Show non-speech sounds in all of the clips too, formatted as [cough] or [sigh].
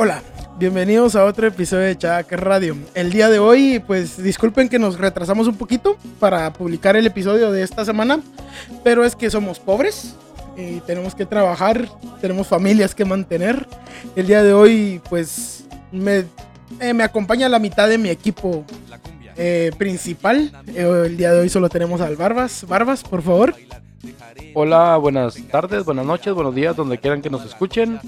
Hola, bienvenidos a otro episodio de Chac Radio. El día de hoy, pues disculpen que nos retrasamos un poquito para publicar el episodio de esta semana, pero es que somos pobres y tenemos que trabajar, tenemos familias que mantener. El día de hoy, pues me, eh, me acompaña la mitad de mi equipo eh, principal. Eh, el día de hoy solo tenemos al Barbas. Barbas, por favor. Hola, buenas tardes, buenas noches, buenos días, donde quieran que nos escuchen.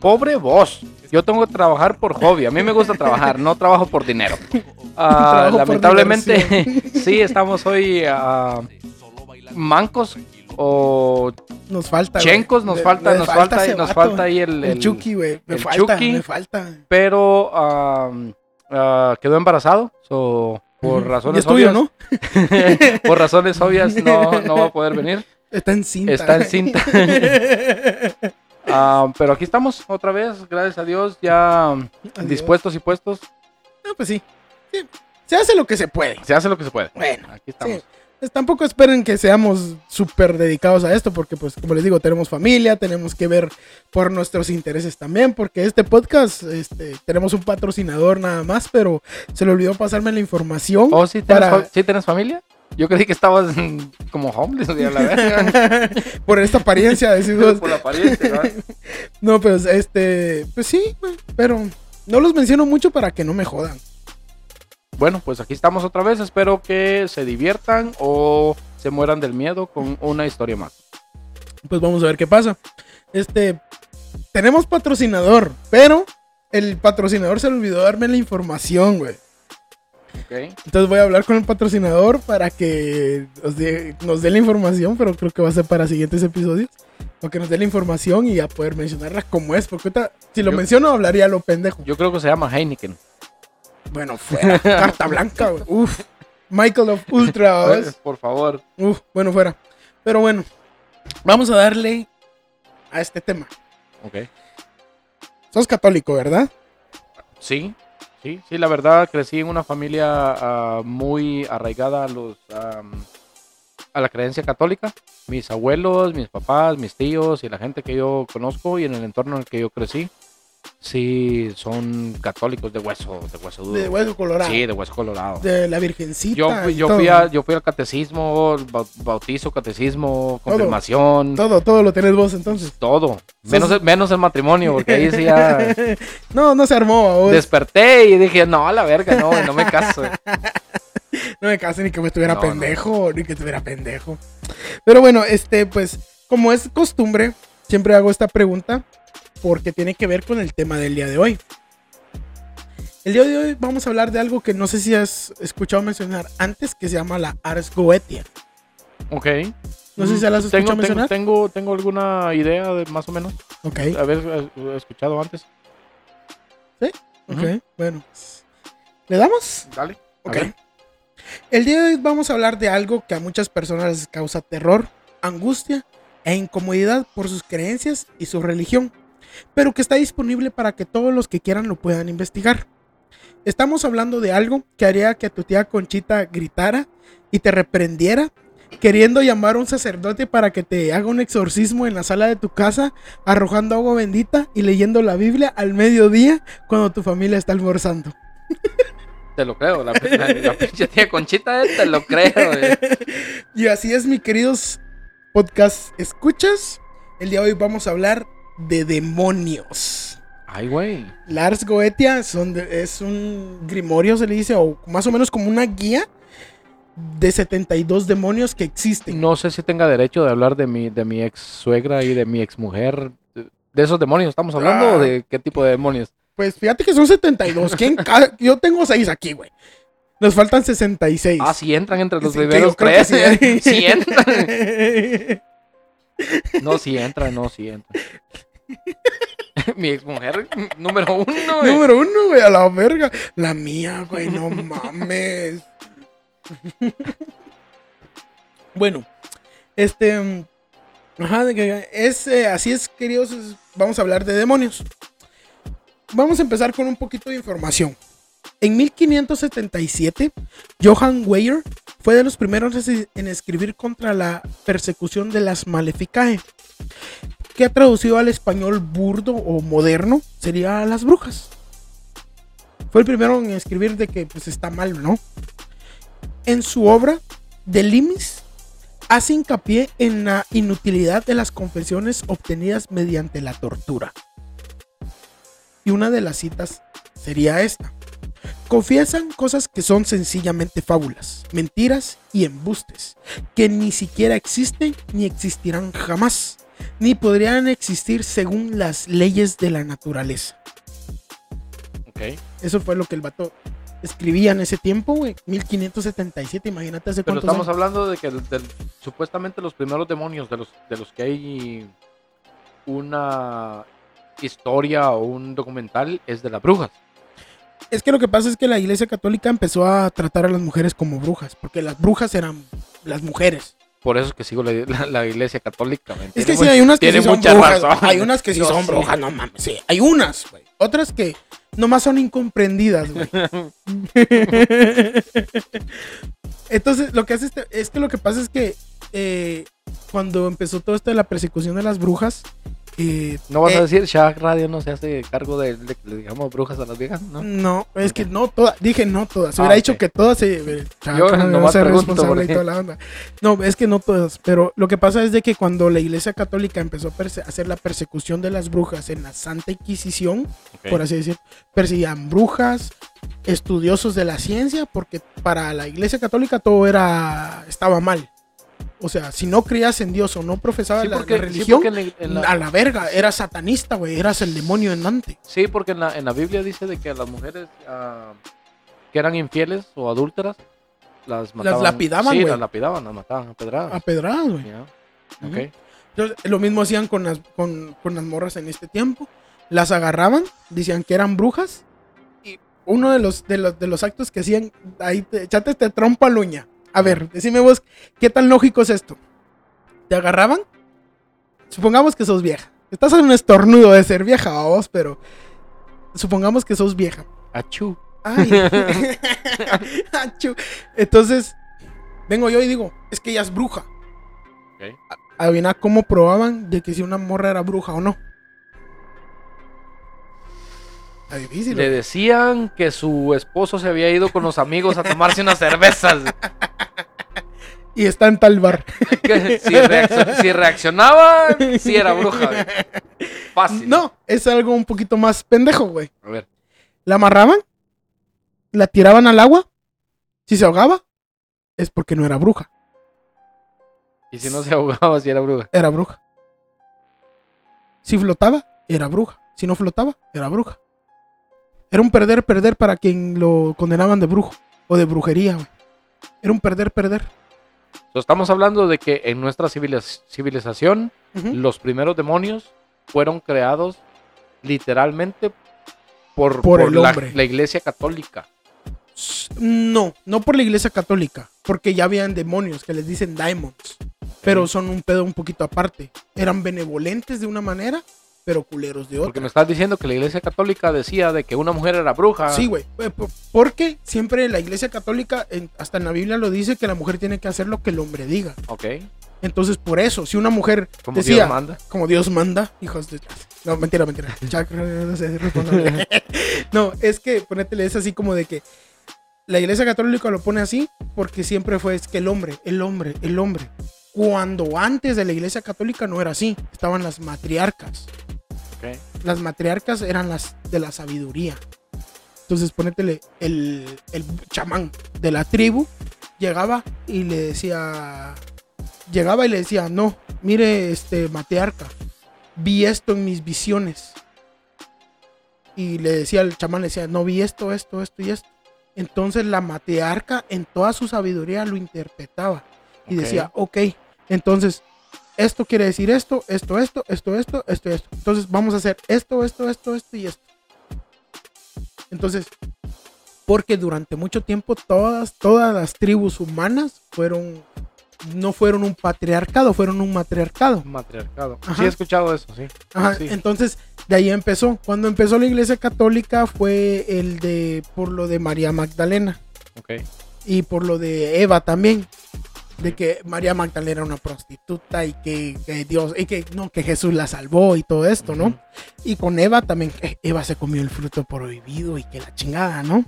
Pobre vos, yo tengo que trabajar por hobby. A mí me gusta trabajar, no trabajo por dinero. [laughs] Ah, por lamentablemente, [laughs] sí, estamos hoy ah, mancos o Nos falta. chencos, nos Le- falta, le nos falta, ese nos falta ahí el, El, el- Chucky, güey. Me el falta, Chucky. me falta. pero ah, ah, quedó embarazado, so, por razones es tuyo, obvias, ¿no? [laughs] por razones obvias no, no va a poder venir. Está en cinta. Está en cinta. [laughs] Pero aquí estamos otra vez, gracias a Dios, ya Adiós. dispuestos y puestos. Ah, pues sí. Sí. Se hace lo que se puede. Se hace lo que se puede. Bueno, Aquí estamos. sí. Pues tampoco esperen que seamos súper dedicados a esto, porque pues como les digo, tenemos familia, tenemos que ver por nuestros intereses también, porque este podcast, este, tenemos un patrocinador nada más, pero se le olvidó pasarme la información. ¿Oh, sí tienes, Para- sí tienes familia? Yo creí que estabas [laughs] como homeless, la verga. [laughs] por esta apariencia, [laughs] decimos. Por la apariencia, ¿verdad? No, pues este, pues sí, pero no los menciono mucho para que no me jodan. Bueno, pues aquí estamos otra vez. Espero que se diviertan o se mueran del miedo con una historia más. Pues vamos a ver qué pasa. Este, tenemos patrocinador, pero el patrocinador se le olvidó darme la información, güey. ¿Ok? Entonces voy a hablar con el patrocinador para que nos dé, nos dé la información, pero creo que va a ser para siguientes episodios. Para que nos dé la información y a poder mencionarla como es. Porque ahorita, si lo Yo- menciono, hablaría lo pendejo. Yo creo que se llama Heineken. Bueno, fuera. [laughs] Carta blanca, güey. Uf. Michael of Ultra. [laughs] ¿ves? Por favor. Uf, bueno, fuera. Pero bueno, vamos a darle a este tema. Ok. Sos católico, ¿verdad? Sí, sí, sí, la verdad crecí en una familia ah, muy arraigada a los am, a la creencia católica. Mis abuelos, mis papás, mis tíos y la gente que yo conozco y en el entorno en el que yo crecí, sí son católicos de hueso, de hueso duro. De hueso colorado. Sí, de hueso colorado. De la virgencita. Yo, fui- yo, fui a- yo fui al catecismo, bau- bautizo, catecismo, confirmación, Todo, todo lo tenés vos entonces. todo. Menos, el- menos el matrimonio, porque ahí sí ya [laughs] no, no se armó. vos. desperté y dije, no, a la verga, no, no me caso. [laughs] No me casé ni que me estuviera No, no. pendejo, ni que estuviera pendejo. Pero bueno, este, pues, como es costumbre, siempre hago esta pregunta porque tiene que ver con el tema del día de hoy. El día de hoy vamos a hablar de algo que no sé si has escuchado mencionar antes, que se llama la Ars Goetia. Ok. No sé si la has escuchado tengo, mencionar. tengo, tengo alguna idea de más o menos Ok, haber escuchado antes. ok, Ujú. bueno. ¿Le damos? Dale. Ok. El día de hoy vamos a hablar de algo que a muchas personas les causa terror, angustia e incomodidad por sus creencias y su religión, pero que está disponible para que todos los que quieran lo puedan investigar. Estamos hablando de algo que haría que tu tía Conchita gritara y te reprendiera, queriendo llamar a un sacerdote para que te haga un exorcismo en la sala de tu casa, arrojando agua bendita y leyendo la Biblia al mediodía cuando tu familia está almorzando. Te lo creo. La, la, la pinche tía Conchita, eh, te lo creo. eh. [laughs] Y así es, mi queridos podcast escuchas. El día de hoy vamos a hablar de demonios. Ay, güey. Lars Goetia son de- es un grimorio, se le dice, o más o menos como una guía de 72 demonios que existen. No sé si tenga derecho de hablar de mi, de mi ex suegra y de mi ex mujer. ¿De esos demonios estamos hablando Ah. o de qué tipo de demonios? Pues fíjate que son 72. ¿Quién [laughs] Yo tengo 6 aquí, güey. Nos faltan 66. Ah, sí entran entre los primeros tres. sí. [laughs] Sí entran. [laughs] No, sí entra, no, sí entra. [laughs] Mi exmujer número uno. güey. Número uno, güey, a la verga. La mía, güey, no [laughs] mames. bueno, este. Ajá, es, eh, así es, queridos. vamos a hablar de demonios. Vamos a empezar con un poquito de información. En 1577, Johann Weyer fue de los primeros en escribir contra la persecución de las Maleficae, que traducido al español burdo o moderno sería las brujas. Fue el primero en escribir de que pues está mal, ¿no? En su obra, De Limis, hace hincapié en la inutilidad de las confesiones obtenidas mediante la tortura. Y una de las citas sería esta. Confiesan cosas que son sencillamente fábulas, mentiras y embustes, que ni siquiera existen ni existirán jamás, ni podrían existir según las leyes de la naturaleza. Ok. Eso fue lo que el vato escribía en ese tiempo, güey. 1577, imagínate hace Pero estamos años. hablando de que supuestamente los primeros demonios de los, de los que hay una historia o un documental es de las brujas. Es que lo que pasa es que la iglesia católica empezó a tratar a las mujeres como brujas, porque las brujas eran las mujeres. Por eso es que sigo la, la- la iglesia católica. ¿me Es que sí, hay unas que tiene sí son mucha brujas. razón. Hay unas que sí son sí. brujas, no mames. Sí, hay unas, güey. Otras que nomás son incomprendidas, güey. [laughs] Entonces, lo que hace este, es que lo que pasa es que eh, cuando empezó todo esto de la persecución de las brujas, eh, No vas eh, a decir, Shaq Radio no se hace cargo de, de que le digamos brujas a las viejas, ¿no? No, es que no todas, dije no todas. Se Ah, hubiera ok. dicho que todas se. eh, Yo no ser pregunto responsable y toda la onda. No, es que no todas. Pero lo que pasa es de que cuando la iglesia católica empezó a hacer la persecución de las brujas en la Santa Inquisición, Ok. por así decir, perseguían brujas, estudiosos de la ciencia, porque para la iglesia católica todo era. estaba mal. O sea, si no creías en Dios o no profesabas Sí, porque, la sí, religión, porque en la- en la- a la verga, eras satanista, güey, eras el demonio en Dante. sí, porque en la, en la Biblia dice de que a las mujeres ah, que eran infieles o adúlteras las mataban. lapidaban, Sí, güey. las lapidaban, las mataban a pedradas. A pedradas, güey. Ya. Ujú. Ok. Entonces, lo mismo hacían con las, con, con las morras en este tiempo. Las agarraban, decían que eran brujas. Y uno de los, de los, de los actos que hacían, ahí te, echate este trompo a la uña. A ver, decime vos, ¿qué tan lógico es esto? Te agarraban, supongamos que sos vieja. Estás en un estornudo de ser vieja, vos, pero supongamos que sos vieja. Achú. Ay. [laughs] Achú. Entonces, vengo yo y digo, es que ella es bruja. Ok. Adivina cómo probaban de que si una morra era bruja o no. Está difícil. Le decían que su esposo se había ido con los amigos a tomarse unas cervezas. [laughs] Y está en tal bar. [laughs] Si, reaccion- si reaccionaba, sí era bruja. güey. Fácil. No, es algo un poquito más pendejo, güey. A ver. La amarraban, la tiraban al agua. Si se ahogaba, es porque no era bruja, Y si no se ahogaba, si era bruja. era bruja. Si flotaba, era bruja. Si no flotaba, era bruja. Era un perder, perder para quien lo condenaban de brujo o de brujería, güey. Era un perder, perder. Estamos hablando de que en nuestra civiliz- civilización, los primeros demonios fueron creados literalmente por, Por el la, hombre. la iglesia católica. No, no por la iglesia católica, porque ya habían demonios que les dicen daimons, pero son un pedo un poquito aparte. Eran benevolentes de una manera, pero culeros de Porque otra. me estás diciendo que la iglesia católica decía de que una mujer era bruja. Sí, güey, eh, po- porque siempre la iglesia católica, hasta en la Biblia lo dice, que la mujer tiene que hacer lo que el hombre diga. Ok. Entonces, por eso, si una mujer Como decía, Dios manda. como Dios manda, hijos de... No, mentira, mentira. [laughs] No sé, no, es que, ponétele, es así como de que la iglesia católica lo pone así porque siempre fue es que el hombre, el hombre, el hombre. Cuando antes de la iglesia católica no era así, estaban las matriarcas. Las matriarcas eran las de la sabiduría. Entonces, ponétele, el, el chamán de la tribu llegaba y le decía, llegaba y le decía, no, mire, este matriarca, vi esto en mis visiones. Y le decía, el chamán le decía, no vi esto, esto, esto y esto. Entonces la matriarca en toda su sabiduría lo interpretaba y decía, ok, entonces esto quiere decir esto, esto, esto, esto, esto, esto, esto. Entonces vamos a hacer esto, esto, esto, esto y esto. Entonces, porque durante mucho tiempo todas, todas las tribus humanas fueron, no fueron un patriarcado, fueron un matriarcado. Matriarcado. Ajá. Sí, he escuchado eso, sí. Ajá, Sí. Entonces, De ahí empezó. Cuando empezó la iglesia católica fue el de por lo de María Magdalena Ok. y por lo de Eva también. De que María Magdalena era una prostituta y que, que Dios, y que no, que Jesús la salvó y todo esto, ¿no? Y con Eva también, que Eva se comió el fruto prohibido y que la chingada, ¿no?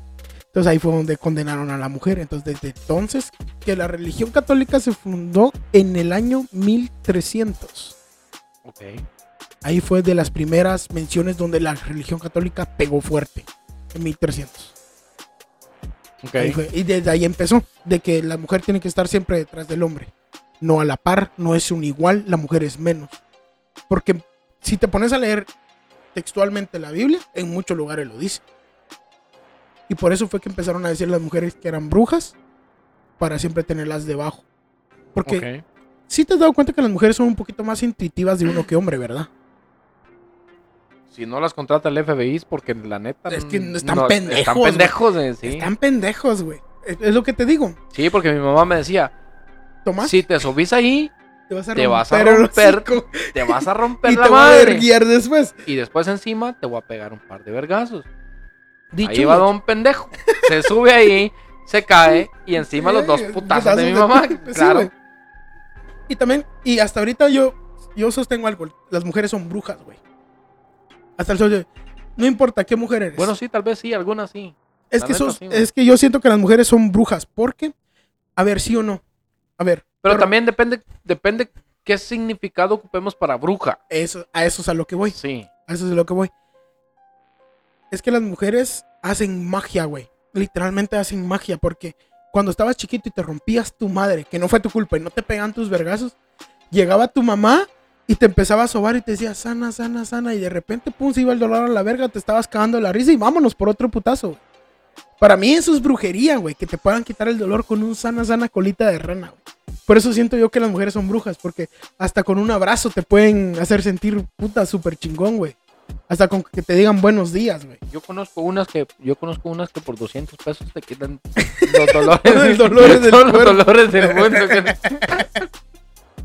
Entonces ahí fue donde condenaron a la mujer. Entonces desde entonces que la religión católica se fundó en el año 1300. Ok. Ahí fue de las primeras menciones donde la religión católica pegó fuerte, en 1300. Y desde ahí empezó, de que la mujer tiene que estar siempre detrás del hombre. No a la par, no es un igual, la mujer es menos. Porque si te pones a leer textualmente la Biblia, en muchos lugares lo dice. Y por eso fue que empezaron a decir las mujeres que eran brujas para siempre tenerlas debajo. Porque si te has dado cuenta que las mujeres son un poquito más intuitivas de uno que hombre, ¿verdad? Si no las contrata el FBI es porque la neta. Es que están pendejos, Están pendejos, eh, sí. Están pendejos, güey. Es, es lo que te digo. Sí, porque mi mamá me decía: Tomás, si te subís ahí, te vas a te vas a romper te vas a [laughs] romper y la te a madre. verguiar después. Y después encima te voy a pegar un par de vergazos. Dicho ahí va don pendejo. Se sube ahí, se cae y encima los dos Eh, putazos de mi mamá. [laughs] claro. y también, y hasta ahorita yo, yo sostengo algo. Las mujeres son brujas, güey. Hasta el sol de hoy. No importa qué mujer eres. Bueno, sí, tal vez sí, algunas sí. es, que sos- sí, es que yo siento que las mujeres son brujas. Porque, a ver, sí o no. A ver. Pero, también depende, depende qué significado ocupemos para bruja. Eso, a eso es a lo que voy. Sí. A eso es a lo que voy. Es que las mujeres hacen magia, güey. Literalmente hacen magia. Porque cuando estabas chiquito y te rompías tu madre, que no fue tu culpa y no te pegan tus vergazos, llegaba tu mamá y te empezaba a sobar y te decía sana, sana, sana. Y de repente, pum, se iba el dolor a la verga, te estabas cagando la risa y vámonos por otro putazo. güey. Para mí eso es brujería, güey. Que te puedan quitar el dolor con un sana, sana colita de rana, güey. Por eso siento yo que las mujeres son brujas, porque hasta con un abrazo te pueden hacer sentir puta súper chingón, güey. Hasta con que te digan buenos días, güey. Yo conozco unas que yo conozco unas que por 200 pesos te quitan [laughs] los dolores, Los dolores del los dolores del mundo. [laughs]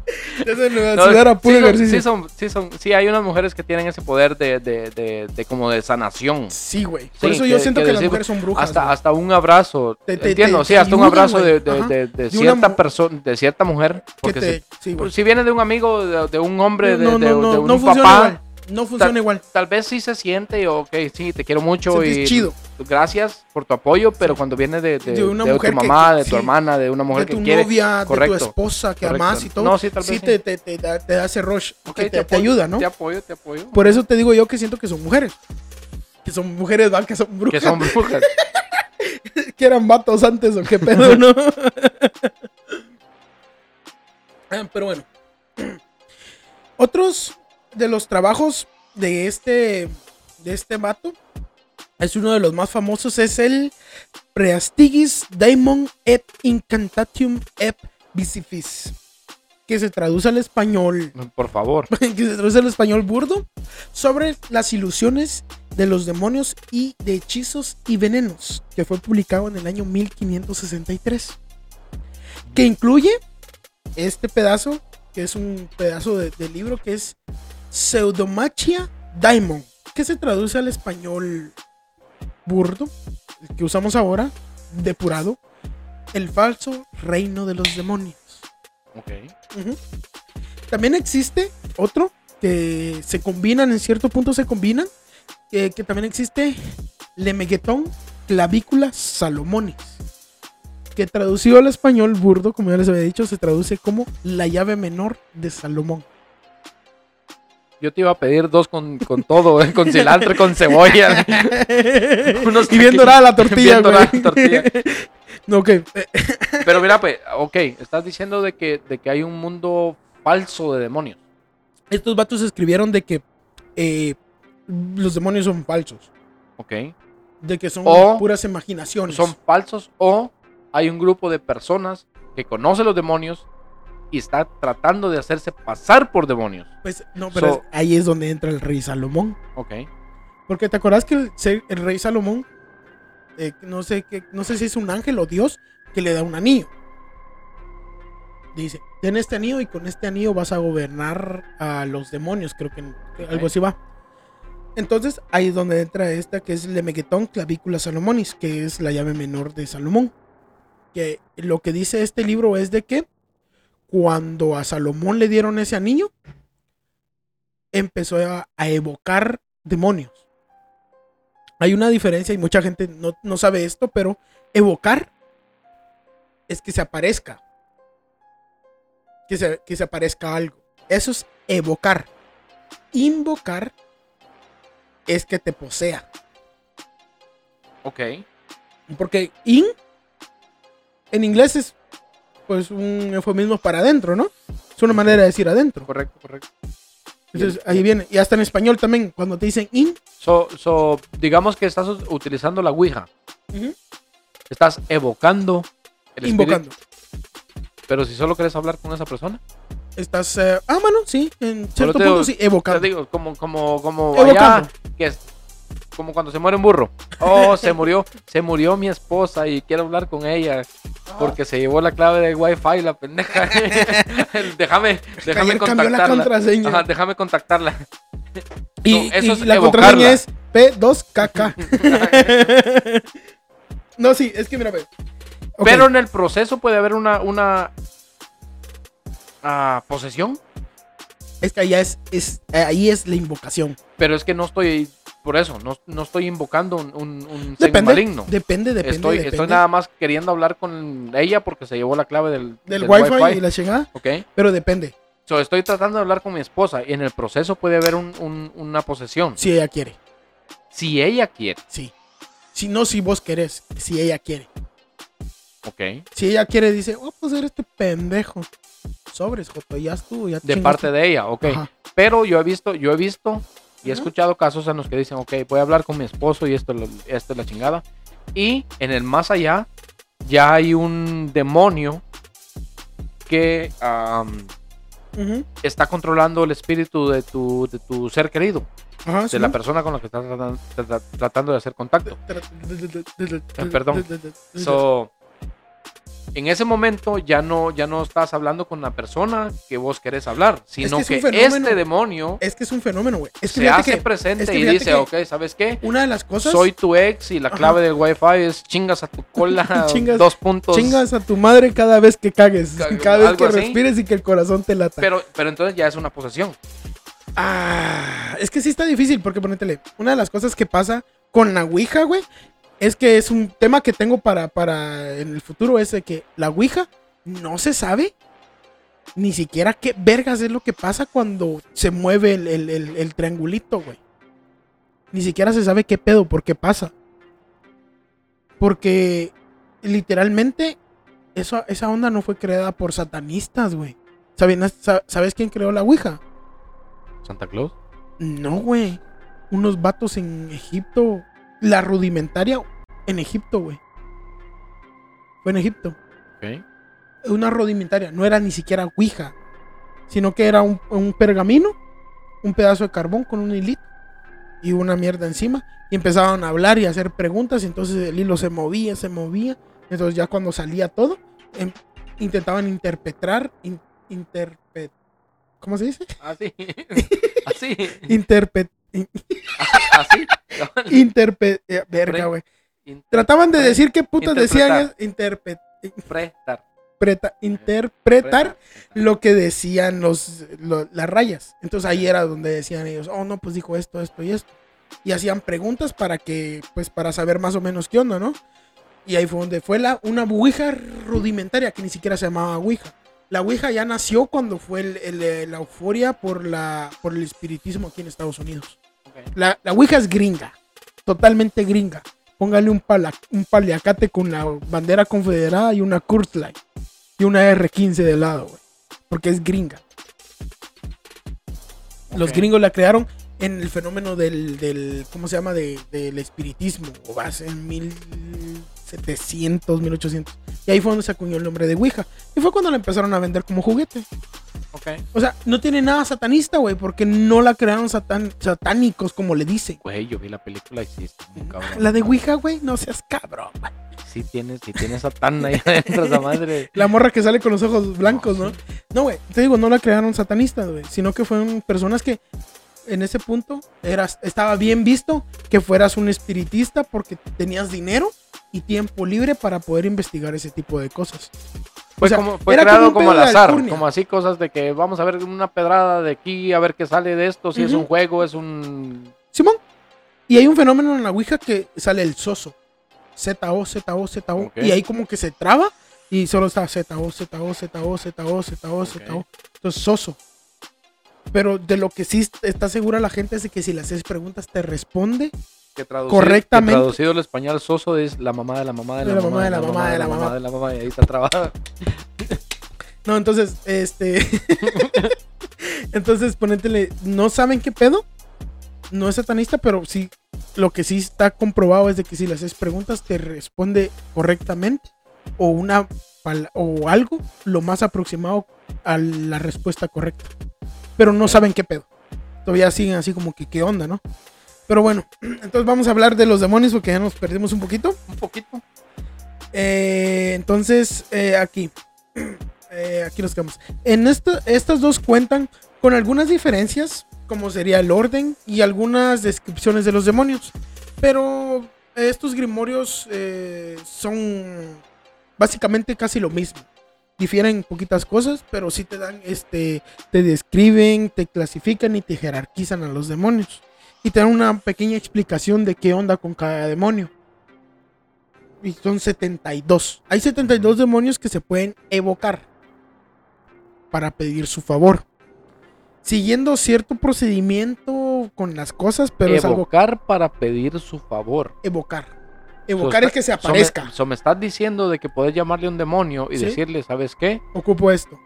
[laughs] No, sudar a puro sí, son, ejercicio. sí, son, sí, son- sí, hay unas mujeres que tienen ese poder de, de, de, de como de sanación. Sí, güey. Por Sí, eso yo que- siento que que, las mujeres son brujas. hasta, güey. hasta un abrazo. Te- te- entiendo, te- sí, hasta un abrazo güey. de, cierta persona, de cierta mujer. Que Porque si, sí, si viene de un amigo, de, un hombre, de, no, no, un papá. No funciona igual. tal vez sí se siente, ok, sí, te quiero mucho Sentís y chido. gracias por tu apoyo, pero cuando viene de, de, De una de mujer tu mamá, que- de tu sí. hermana, de una mujer de tu que quiere, novia, de tu esposa que correcto. amas y todo. No, sí, tal vez sí, sí. Te, te, te da, te da ese rush. ok, que te, apoyo, ayuda, ¿no? Te apoyo, te apoyo. Por eso te digo yo que siento que son mujeres. Que son mujeres, ¿va? Que son brujas. Que son brujas. [laughs] que eran vatos antes o qué pedo, ¿no? [laughs] Ah, Pero bueno. [clears throat] Otros de los trabajos de este de este vato es uno de los más famosos es el Preastigis Daemon et Incantatium ep Visifis que se traduce al español Por favor. [laughs] que se traduce al español burdo, sobre las ilusiones de los demonios y de hechizos y venenos, que fue publicado en el año 1563. Que incluye este pedazo, que es un pedazo de, de libro que es Pseudomachia Daimon, que se traduce al español burdo, el que usamos ahora, depurado, el falso reino de los demonios. Ok. Ujú. También existe otro que se combinan, en cierto punto se combinan, que, que también existe Lemeguetón clavícula salomonis, que traducido al español burdo, como ya les había dicho, se traduce como la llave menor de Salomón. Yo te iba a pedir dos con, con todo, eh, con cilantro, con cebolla. [laughs] Unos y bien taquitos. dorada la [laughs] tortilla, Bien dorada güey. la tortilla. No, ok. Pero mira, pues, ok, estás diciendo de que, de que hay un mundo falso de demonios. Estos vatos escribieron de que eh, los demonios son falsos, Ok. de que son O puras imaginaciones. Son falsos o hay un grupo de personas que conoce los demonios y está tratando de hacerse pasar por demonios. Pues no, pero So- es- ahí es donde entra el rey Salomón. Ok. Porque te acuerdas que el, rey Salomón, eh, no, sé qué, no sé si es un ángel o Dios, que le da un anillo. Dice, ten este anillo y con este anillo vas a gobernar a los demonios, creo que, que algo así va. Entonces, ahí es donde entra esta que es Lemeguetón clavícula Salomonis, que es la llave menor de Salomón. Que lo que dice este libro es de que cuando a Salomón le dieron ese anillo, empezó a, a evocar demonios. Hay una diferencia y mucha gente no, no sabe esto, pero evocar es que se aparezca. Que se, que se aparezca algo. Eso es evocar. Invocar es que te posea. Ok. Porque in en inglés es pues un eufemismo para adentro, ¿no? Es una manera de decir adentro. Correcto, correcto. Entonces ahí viene. Y hasta en español también, cuando te dicen in, So, so, digamos que estás utilizando la Ouija. Estás evocando el espíritu. invocando. Pero si solo quieres hablar con esa persona. Estás. eh, ah, bueno, sí, en cierto te punto sí, Te evocando. digo, como, como, como Evocando. allá, que es como cuando se muere un burro. Oh, se murió, se murió mi esposa y quiero hablar con ella porque se llevó la clave de Wi-Fi, la pendeja. [laughs] déjame, déjame la contactarla. contraseña. Ajá, déjame contactarla. Y, No, eso y es la evocarla. contraseña es P2KK. [laughs] no, sí, es que mira, ve. Ok, Pero en el proceso puede haber una, una ah, posesión. es que allá es, es, ahí es la invocación. Pero es que no estoy, por eso, no, no estoy invocando un, un, un Depende, maligno. depende, depende. estoy, depende estoy nada más queriendo hablar con ella porque se llevó la clave del, del del wifi, y la chingada, Ok. pero depende, So, estoy tratando de hablar con mi esposa y en el proceso puede haber un- un- una posesión. si ella quiere, Si ella quiere. sí. Si no, si vos querés, si ella quiere. Ok. Si ella quiere, dice, oh, pues eres este pendejo. Sobres, Joto, ya estuvo, ya De parte de ella, ok. Ajá. Pero yo he visto, yo he visto y he escuchado casos en los que dicen, ok, voy a hablar con mi esposo y esto, esto es la chingada. Y en el más allá ya hay un demonio que está controlando el espíritu de tu, de tu ser querido, Ajá, de sí, la persona con la que estás tratando, tra- tratando de hacer contacto. Eh, perdón. So, en ese momento ya no, ya no estás hablando con la persona que vos querés hablar, sino que es que, un fenómeno. este demonio Es que es un fenómeno, güey. Es que se hace que presente es que y dice, ok, ¿sabes qué? una de las cosas. Soy tu ex y la Ajá. clave del wifi es chingas a tu [laughs] cola, Chingas- dos puntos. Chingas a tu madre cada vez que cagues, Ca- cada vez que así. respires y que el corazón te lata. Pero, pero entonces ya es una posesión. Ah, es que sí está difícil porque ponétele, una de las cosas que pasa con la Ouija, güey, es que es un tema que tengo para, para en el futuro, es de que la Ouija no se sabe ni siquiera qué vergas es lo que pasa cuando se mueve el, el- el- el triangulito, güey. Ni siquiera se sabe qué pedo, por qué pasa. Porque literalmente eso, esa onda no fue creada por satanistas, güey. ¿Saben- sa- ¿Sabes quién creó la Ouija? Santa Claus. No, güey. Unos vatos en Egipto. La rudimentaria en Egipto, güey. Fue en Egipto. Ok. Una rudimentaria. No era ni siquiera Ouija. Sino que era un, un pergamino. Un pedazo de carbón con un hilito. Y una mierda encima. Y empezaban a hablar y a hacer preguntas. Y entonces el hilo se movía, se movía. Entonces ya cuando salía todo. em- intentaban interpretar. in- interpre- ¿Cómo se dice? Así. Así. [laughs] Interpret. [laughs] Así. [laughs] Interpre... eh, verga, güey. Trataban de decir qué putas decían interpre- Prestar. preta- interpretar lo que decían los, lo- las rayas. Entonces ahí era donde decían ellos, oh no, pues dijo esto, esto y esto. Y hacían preguntas para que, pues para saber más o menos qué onda, ¿no? Y ahí fue donde fue la, una ouija rudimentaria que ni siquiera se llamaba ouija. La ouija ya nació cuando fue el- el, eh, la euforia por, la, por el espiritismo aquí en Estados Unidos. La, la Ouija es gringa, totalmente gringa. Póngale un, pala- un paliacate con la bandera confederada y una Kurzweil y una R15 de lado, güey. Porque es gringa. Los gringos la crearon en el fenómeno del, del ¿cómo se llama? De- del espiritismo, o en 1700, 1800. Y ahí fue donde se acuñó el nombre de Ouija. Y fue cuando la empezaron a vender como juguete. Ok. O sea, no tiene nada satanista, güey, porque no la crearon satan- satánicos, como le dicen. Güey, yo vi la película y sí, cabrón. La de Ouija, güey, no seas cabrón, güey. Sí tienes, sí tienes Satán ahí [laughs] adentro, esa madre. La morra que sale con los ojos blancos, No, ¿no? sí. No, güey, te digo, no la crearon satanistas, güey, sino que fueron personas que en ese punto eras, estaba bien visto que fueras un espiritista porque tenías dinero y tiempo libre para poder investigar ese tipo de cosas. Fue, O sea, como, fue creado como al azar, alcurnia. como así cosas de que vamos a ver una pedrada de aquí, a ver qué sale de esto, si es Ujú. un juego, es un... Simón. Y hay un fenómeno en la Ouija que sale el soso. Z-O, Z-O, Z-O. Ok. Y ahí como que se traba y solo está Z-O, Z-O, Z-O, Z-O, Z-O, Z-O. Entonces, soso. Pero de lo que sí está segura la gente es de que si le haces preguntas te responde. Que traducido, Correctamente. que traducido al español, soso es la mamá de la mamá de la, mamá de la mamá de la mamá de la mamá, y ahí está trabajada. [laughs] No, entonces, este. [laughs] entonces, ponétele. No saben qué pedo. No es satanista, pero sí. Lo que sí está comprobado es de que si le haces preguntas, te responde correctamente. O una o algo lo más aproximado a la respuesta correcta. Pero no saben qué pedo. Todavía siguen así como que qué onda, ¿no? Pero bueno, [clears throat] entonces vamos a hablar de los demonios porque ya nos perdimos un poquito. Un poquito. Eh, entonces, eh, aquí. [clears throat] Eh, aquí nos quedamos. En esta, estas dos cuentan con algunas diferencias, como sería el orden y algunas descripciones de los demonios. Pero estos grimorios son básicamente casi lo mismo. Difieren poquitas cosas, pero sí te dan, este, te describen, te clasifican y te jerarquizan a los demonios. Y te dan una pequeña explicación de qué onda con cada demonio y son 72. Hay 72 demonios que se pueden evocar para pedir su favor. Siguiendo cierto procedimiento con las cosas, pero es algo Evocar para pedir su favor. evocar. Evocar So, es que se aparezca. so me estás diciendo de que puedes llamarle a un demonio y Sí. decirle, ¿sabes qué? Ocupo esto.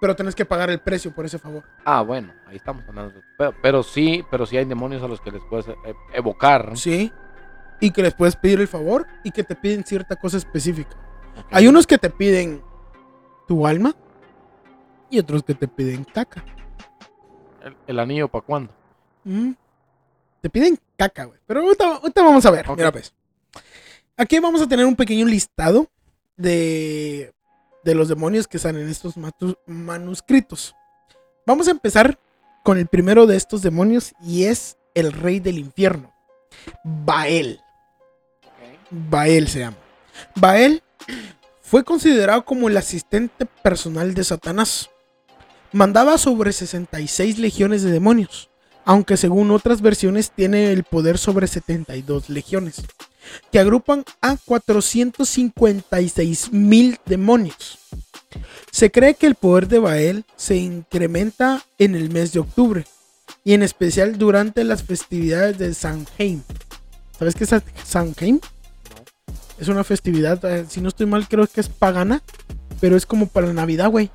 Pero tenés que pagar el precio por ese favor. Ah, bueno, ahí estamos hablando. Pero, pero sí, pero sí hay demonios a los que les puedes eh, evocar. Sí. Y que les puedes pedir el favor y que te piden cierta cosa específica. Hay unos que te piden tu alma y otros que te piden caca. ¿El, el anillo para cuándo? Mm. Te piden caca, güey. Pero ahorita, ahorita vamos a ver. Mira, pues. Aquí vamos a tener un pequeño listado de, de los demonios que están en estos manuscritos. Vamos a empezar con el primero de estos demonios y es el rey del infierno. Bael. Bael se llama. Bael fue considerado como el asistente personal de Satanás. Mandaba sobre 66 legiones de demonios, aunque según otras versiones tiene el poder sobre 72 legiones, que agrupan a 456 mil demonios. Se cree que el poder de Bael se incrementa en el mes de octubre, y en especial durante las festividades de Samhain. ¿Sabes qué es Samhain? Es una festividad, eh, si no estoy mal, creo que es pagana, pero es como para Navidad, güey.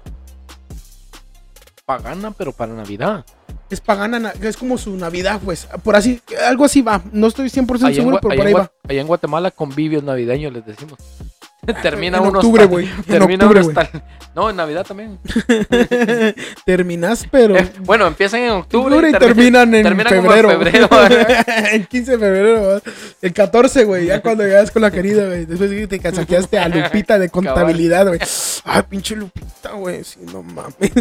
Pagana, pero para Navidad. Es pagana, na- es como su Navidad, pues. Por así, algo así va. No estoy 100% Allá en, seguro, pero por ahí va. allá en Guatemala, convivios navideños, les decimos. [laughs] Termina en uno octubre, güey. [laughs] Termina octubre, uno hasta- No, en Navidad también. [laughs] Terminas, pero. Eh, bueno, empiezan en octubre, y termi- terminan en terminan como en febrero. febrero. el 15 de febrero, el 14, güey. Ya cuando llegas con la querida, güey. Después de que te casaqueaste a Lupita de contabilidad, güey. Ay, pinche Lupita, güey. Sí, no mames.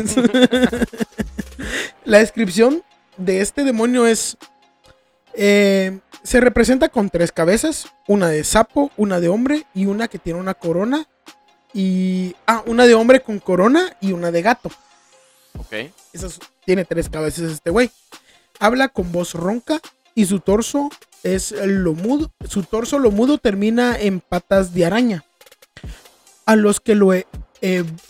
[laughs] la descripción de este demonio es. eh, se representa con tres cabezas: una de sapo, una de hombre y una que tiene una corona. Y. Ah, una de hombre con corona y una de gato. Ok. Esas- tiene tres cabezas este güey. Habla con voz ronca y su torso es lomudo. Su torso lomudo termina en patas de araña. A los que lo e-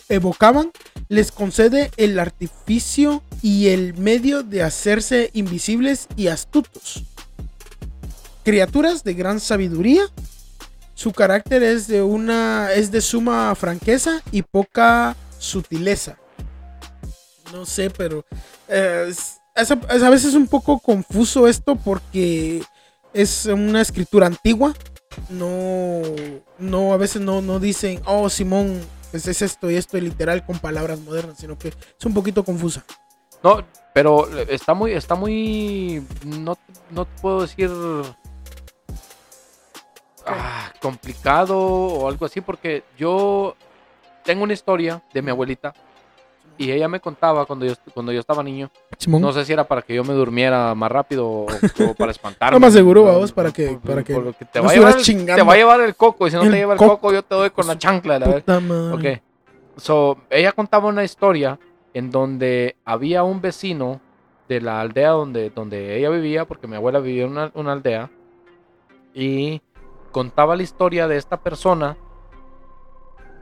evocaban les concede el artificio y el medio de hacerse invisibles y astutos. Criaturas de gran sabiduría. Su carácter es de una es de suma franqueza y poca sutileza. No sé, pero eh, es, es a, es a veces un poco confuso esto porque es una escritura antigua. No, no, a veces no, no dicen, oh, Simón, pues es esto y esto, y literal con palabras modernas, sino que es un poquito confusa. No, pero está muy, está muy, no, no puedo decir ah, complicado o algo así, porque yo tengo una historia de mi abuelita Y ella me contaba cuando yo, cuando yo estaba niño, Simón. no sé si era para que yo me durmiera más rápido o, o para [laughs] espantarme. Lo más seguro, No, vamos, para que- para que porque te no va, a llevar, el- te va a llevar el coco y si no El te lleva el coco. coco yo te doy con la chancla. La Puta madre. Ok. So, ella contaba una historia en donde había un vecino de la aldea donde, donde ella vivía, porque mi abuela vivía en una, una aldea, y contaba la historia de esta persona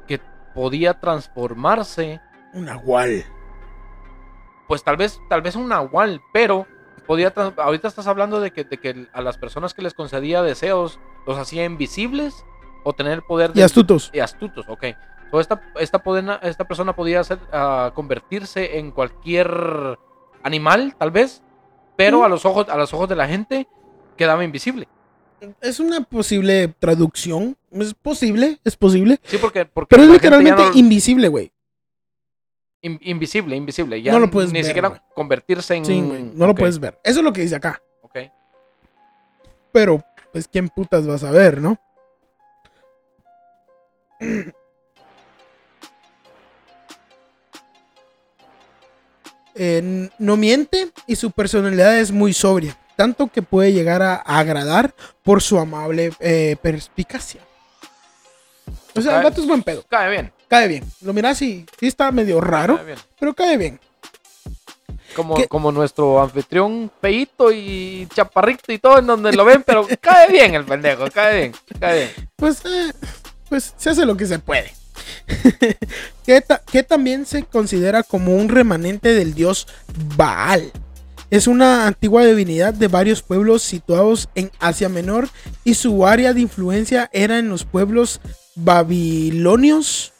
que podía transformarse, Un nahual. pues tal vez, tal vez un nahual, pero podía, ahorita estás hablando de que, de que a las personas que les concedía deseos los hacía invisibles o tener el poder Y de, astutos. y astutos, ok. So, esta, esta, podena- esta persona podía hacer, ah, convertirse en cualquier animal, tal vez, pero Mm. a, los ojos, a los ojos de la gente quedaba invisible. Es una posible traducción. Es posible, es posible. Sí, porque, porque Pero es literalmente no- invisible, güey. In- invisible, invisible. Ya No lo puedes ni ver, siquiera güey. convertirse en... Sí, güey. No lo puedes ver. Eso es lo que dice acá. ok. Pero, pues, ¿quién putas vas a ver, no? [clears throat] Eh, no miente y su personalidad es muy sobria, tanto que puede llegar a agradar por su amable eh, perspicacia. O sea, el vato es buen pedo, Cae bien. Cae bien. Lo miras y sí está medio raro, cae pero cae bien. Como, ¿Qué? como nuestro anfitrión feíto y chaparrito y todo en donde lo ven, pero [laughs] cae bien el pendejo, cae bien, cae bien. pues, eh, pues se hace lo que se puede. [laughs] que, ta- que también se considera como un remanente del dios Baal. Es una antigua divinidad de varios pueblos situados en Asia Menor y su área de influencia era en los pueblos babilonios,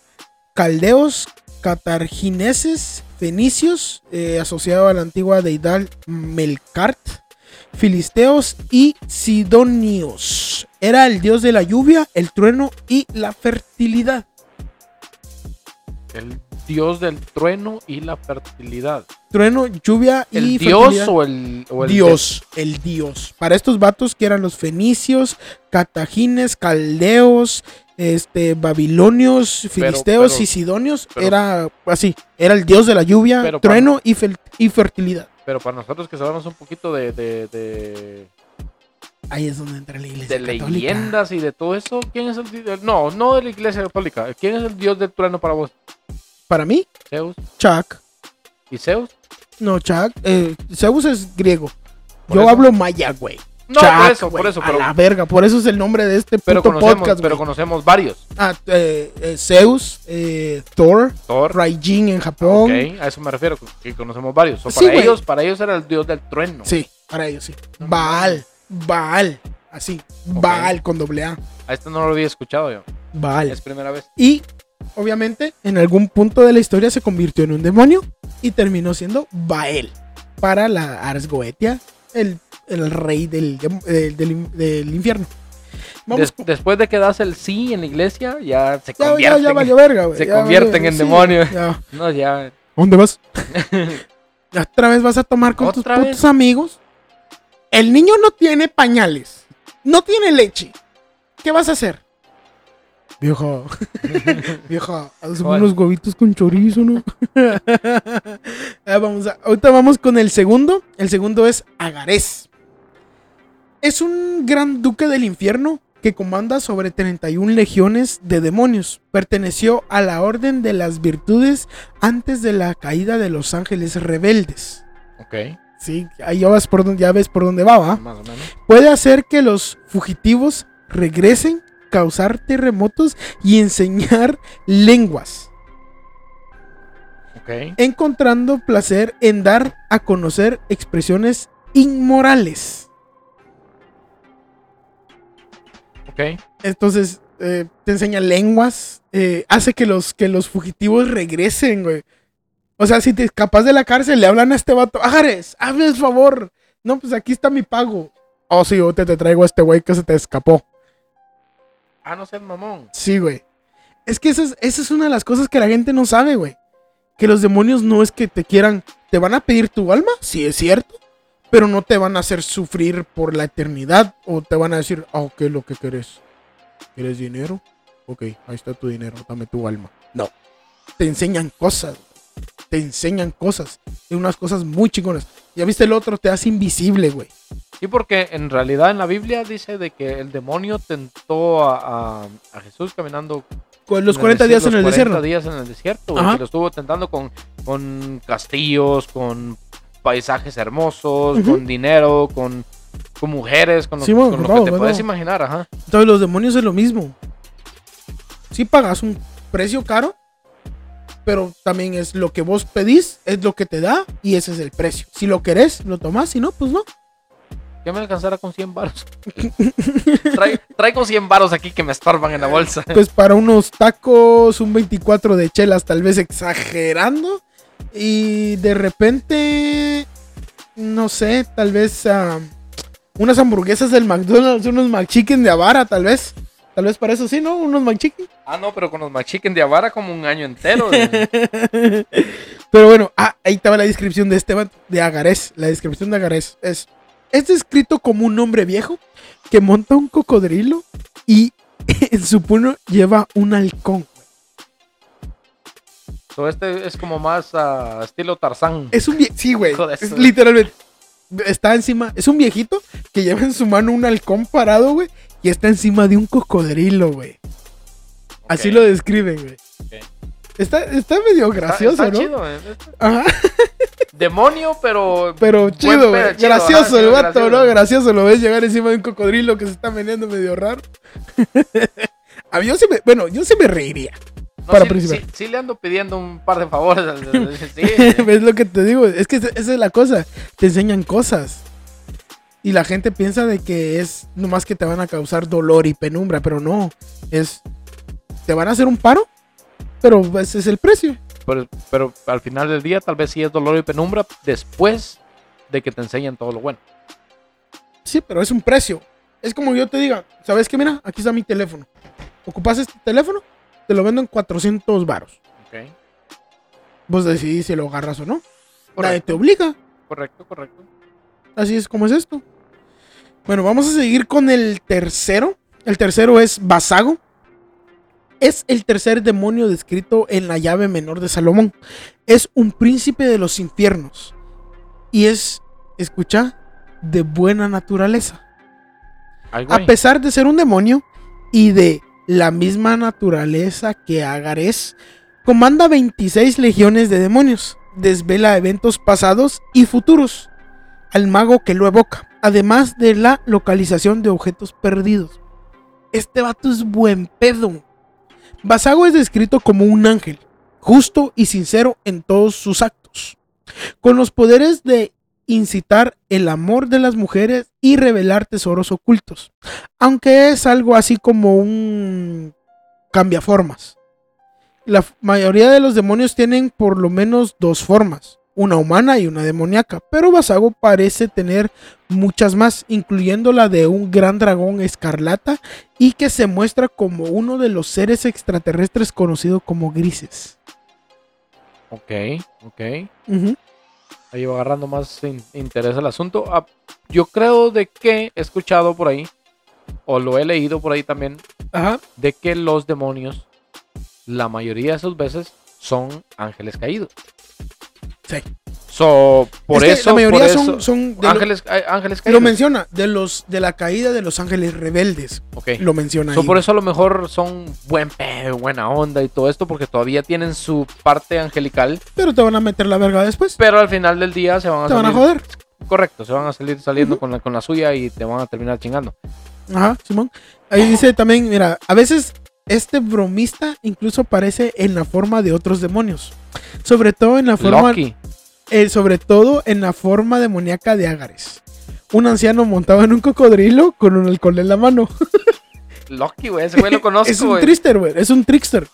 caldeos, catargineses, fenicios, eh, asociado a la antigua deidad Melkart, filisteos y sidonios. Era el dios de la lluvia, el trueno y la fertilidad. El dios del trueno y la fertilidad. Trueno, lluvia y ¿El dios fertilidad. o el, o el Dios, el Dios. Para estos vatos que eran los fenicios, catagines, caldeos, este, babilonios, filisteos pero- y sidonios, pero- era así, era el Dios de la lluvia, trueno y, fel- y fertilidad. Pero para nosotros que sabemos un poquito de, de, de, Ahí es donde entra la iglesia de católica. leyendas y de todo eso, ¿quién es el No, no de la iglesia católica. ¿Quién es el dios del trueno para vos? Para mí, Zeus. Chuck. ¿Y Zeus? No, Chuck. Eh, Zeus es griego. Yo eso. hablo maya, güey. No, por eso, por eso. A Pero, la verga. Por eso es el nombre de este pero puto conocemos, podcast, pero conocemos varios. Ah, eh, eh, Zeus, eh, Thor, Thor. Raijin en Japón. Ok, a eso me refiero, que conocemos varios. Sí, para ellos, para ellos era el dios del trueno. Sí, para ellos sí. Baal. Baal. Así. Baal con doble A. A este no lo había escuchado yo. Baal. Es primera vez. Y obviamente en algún punto de la historia se convirtió en un demonio y terminó siendo Baal para la Ars Goetia, el, el rey del, del, del- del infierno. Vamos Des- con- después de que das el sí en la iglesia, ya se ya, ya, convierten. ya en- valió verga, güey. se ya convierten valió- en demonios. ya. [laughs] No, ya. ¿Dónde vas? [laughs] ¿Otra vez vas a tomar con tus ¿Otra putos vez? amigos? El niño no tiene pañales. No tiene leche. ¿Qué vas a hacer? Vieja. [laughs] Vieja, haz Bueno. unos huevitos con chorizo, ¿no? Ah, vamos a- ahorita vamos con el segundo. El segundo es Agarés. Es un gran duque del infierno que comanda sobre 31 legiones de demonios. Perteneció a la orden de las virtudes antes de la caída de los ángeles rebeldes. Ok, Sí, ahí ya, vas por ya ves por dónde va, ¿va? más o menos. Puede hacer que los fugitivos regresen, causar terremotos y enseñar lenguas, Ok, encontrando placer en dar a conocer expresiones inmorales. Ok. Entonces, eh, te enseña lenguas, eh, hace que los, que los fugitivos regresen, güey. O sea, si te escapas de la cárcel, le hablan a este vato, Ajares, hazme el favor. No, pues aquí está mi pago. Oh, sí, yo te, te traigo a este güey que se te escapó. Ah, no seas mamón. Sí, güey. Es que esa es, esa es una de las cosas que la gente no sabe, güey. Que los demonios no es que te quieran, te van a pedir tu alma, sí es cierto, pero no te van a hacer sufrir por la eternidad o te van a decir, ah, ¿qué es lo que querés? ¿Quieres dinero? Ok, ahí está tu dinero, dame tu alma. No. Te enseñan cosas. te enseñan cosas. Y unas cosas muy chingonas. Ya viste el otro, te hace invisible, güey. Sí, porque en realidad en la Biblia dice de que el demonio tentó a, a- a Jesús caminando Con los en el 40 días en desierto, el los 40 desierto. días en el desierto, güey, Ajá. que lo estuvo tentando con, con castillos, con paisajes hermosos, Ujú. con dinero, con, con mujeres, con lo, Sí, bueno, con lo todo, que te puedes imaginar, ajá. Entonces los demonios es lo mismo. Sí pagas un precio caro, pero también es lo que vos pedís, es lo que te da y ese es el precio. Si lo querés, lo tomás, si no, pues no. ¿Qué me alcanzará con 100 varos? [laughs] Traigo 100 varos aquí que me estorban en la bolsa. Pues para unos tacos, un 24 de chelas, tal vez exagerando. Y de repente, no sé, tal vez ah, unas hamburguesas del McDonald's, unos McChicken de Avara, tal vez. Tal vez para eso sí, ¿no? Unos McChicken. Ah, no, pero con los McChicken de Avara como un año entero. [laughs] Pero bueno, ah, ahí estaba la descripción de Esteban de Agarés. La descripción de Agarés es: es descrito como un hombre viejo que monta un cocodrilo y [laughs] en su puño lleva un halcón. So, este es como más ah, estilo Tarzán. Es un sí, güey. Es literalmente está encima, es un viejito que lleva en su mano un halcón parado, güey, y está encima de un cocodrilo, güey. Así Ok. lo describen, güey. Ok. Está, está medio Está- gracioso, está ¿no? chido, eh. Ajá, [laughs] Demonio, pero. pero chido, güey. Gracioso el vato, gracioso. ¿no? Gracioso, lo ves llegar encima de un cocodrilo que se está meneando medio raro. [laughs] A mí yo sí me, bueno, yo sí me reiría. No, para sí, principiar. sí- sí le ando pidiendo un par de favores. [laughs] sí, ¿Ves lo que te digo? Es que esa esa es la cosa. Te enseñan cosas. Y la gente piensa de que es nomás que te van a causar dolor y penumbra, pero no. Es. Te van a hacer un paro, pero ese es el precio. pero, pero al final del día, tal vez sí es dolor y penumbra después de que te enseñan todo lo bueno. Sí, pero es un precio. Es como yo te diga, ¿sabes qué? Mira, aquí está mi teléfono. ¿Ocupas este teléfono? Te lo vendo en 400 varos. Ok. Vos decidís si lo agarras o no. Nadie Correcto. te obliga. Correcto, correcto. Así es como es esto. Bueno, vamos a seguir con el tercero. El tercero es Basago. Es el tercer demonio descrito en la llave menor de Salomón. Es un príncipe de los infiernos. Y es, escucha, de buena naturaleza. Ay, A pesar de ser un demonio y de la misma naturaleza que Agares, comanda 26 legiones de demonios, desvela eventos pasados y futuros al mago que lo evoca, además de la localización de objetos perdidos. Este vato es buen pedo. Basago es descrito como un ángel, justo y sincero en todos sus actos, con los poderes de incitar el amor de las mujeres y revelar tesoros ocultos aunque es algo así como un cambiaformas. La mayoría de los demonios tienen por lo menos dos formas, una humana y una demoníaca, pero Basago parece tener muchas más, incluyendo la de un gran dragón escarlata y que se muestra como uno de los seres extraterrestres conocido como grises. Ok, ok. Ahí va agarrando más in- interés el asunto. Ah, yo creo de que he escuchado por ahí, o lo he leído por ahí también, Ajá. de que los demonios, la mayoría de sus veces, son ángeles caídos. Sí. So, por Es que eso, la mayoría por son, eso- son de lo- ángeles, eh, ángeles lo menciona, de los de la caída de los ángeles rebeldes. Ok. Lo menciona So, ahí. por eso a lo mejor son buen pedo, buena onda y todo esto, porque todavía tienen su parte angelical, Pero te van a meter la verga después. pero al final del día se van a Te van a salir- joder. Correcto, se van a salir saliendo con, la, con la suya y te van a terminar chingando. Ajá, Simón. Ahí dice también, mira, a veces este bromista incluso aparece en la forma de otros demonios. Sobre todo en la forma, Loki. Eh, sobre todo en la forma demoníaca de Agares. Un anciano montado en un cocodrilo con un alcohol en la mano. [laughs] Loki, güey, ese güey lo conozco, [laughs] es un trickster, güey. Es un trickster.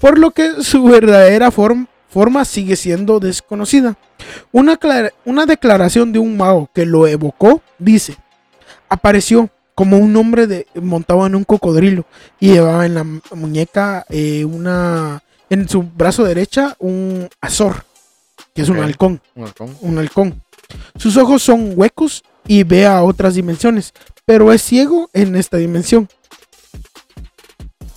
Por lo que su verdadera form- forma sigue siendo desconocida. Una, una declaración de un mago que lo evocó dice: Apareció como un hombre de, montado en un cocodrilo y llevaba en la mu- muñeca eh, una. En su brazo derecha un azor, que es un Ok. halcón Un halcón. un halcón. Sus ojos son huecos y ve a otras dimensiones, pero es ciego en esta dimensión.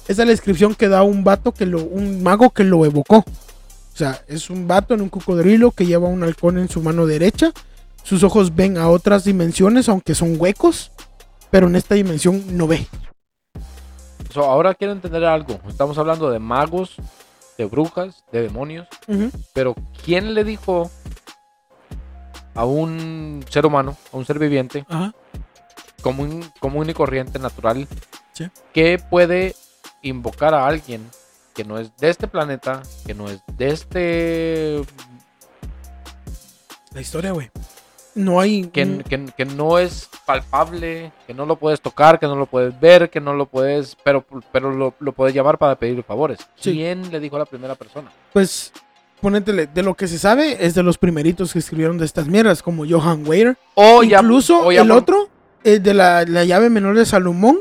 Esa es la descripción que da un vato que lo, un mago que lo evocó. O sea, es un vato en un cocodrilo que lleva un halcón en su mano derecha. Sus ojos ven a otras dimensiones, aunque son huecos. Pero en esta dimensión no ve. So, ahora quiero entender algo. Estamos hablando de magos, de brujas, de demonios. Pero ¿quién le dijo a un ser humano, a un ser viviente, Ajá. común, común y corriente, natural, Sí. que puede invocar a alguien que no es de este planeta, que no es de este. La historia, güey. No hay. que, un- que- que no es palpable, que no lo puedes tocar, que no lo puedes ver, que no lo puedes. Pero, pero lo, lo puedes llamar para pedir favores. Sí. ¿Quién le dijo a la primera persona? Pues, ponétele, de lo que se sabe es de los primeritos que escribieron de estas mierdas, como Johann Weir. O ya- Incluso o ya el por- otro, eh, de la, la llave menor de Salomón,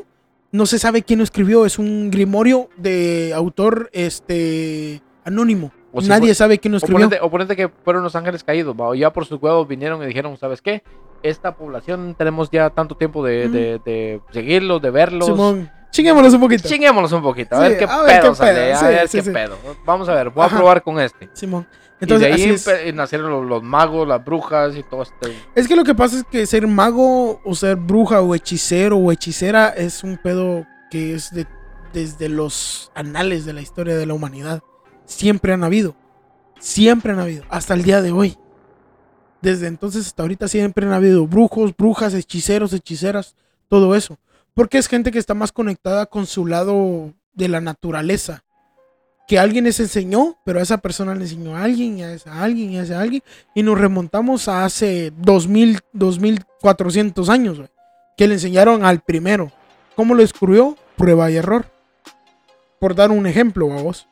no se sabe quién lo escribió. Es un grimorio de autor este anónimo. O si Nadie fue- sabe quién lo escribió. ponete, o ponete que fueron los ángeles caídos, ¿va? o ya por sus huevos vinieron y dijeron, ¿sabes qué? Esta población tenemos ya tanto tiempo de, de- de seguirlos, de verlos. Simón, chinguémonos un poquito. Chinguémonos un poquito, a Sí, ver qué a ver pedo qué sale, pedo, a ver sí, qué pedo. Vamos a ver, voy a probar con este. Simón. y Entonces, de ahí nacieron los, los magos, las brujas y todo este. Es que lo que pasa es que ser mago o ser bruja o hechicero o hechicera es un pedo que es de, desde los anales de la historia de la humanidad. Siempre han habido. Siempre han habido. Hasta el día de hoy. Desde entonces hasta ahorita siempre han habido brujos, brujas, hechiceros, hechiceras, todo eso. Porque es gente que está más conectada con su lado de la naturaleza. Que alguien les enseñó, pero a esa persona le enseñó a alguien, y a esa alguien, y a esa alguien. Y nos remontamos a hace 2000, 2400 años, que le enseñaron al primero. ¿Cómo lo descubrió? Prueba y error. Por dar un ejemplo a vos.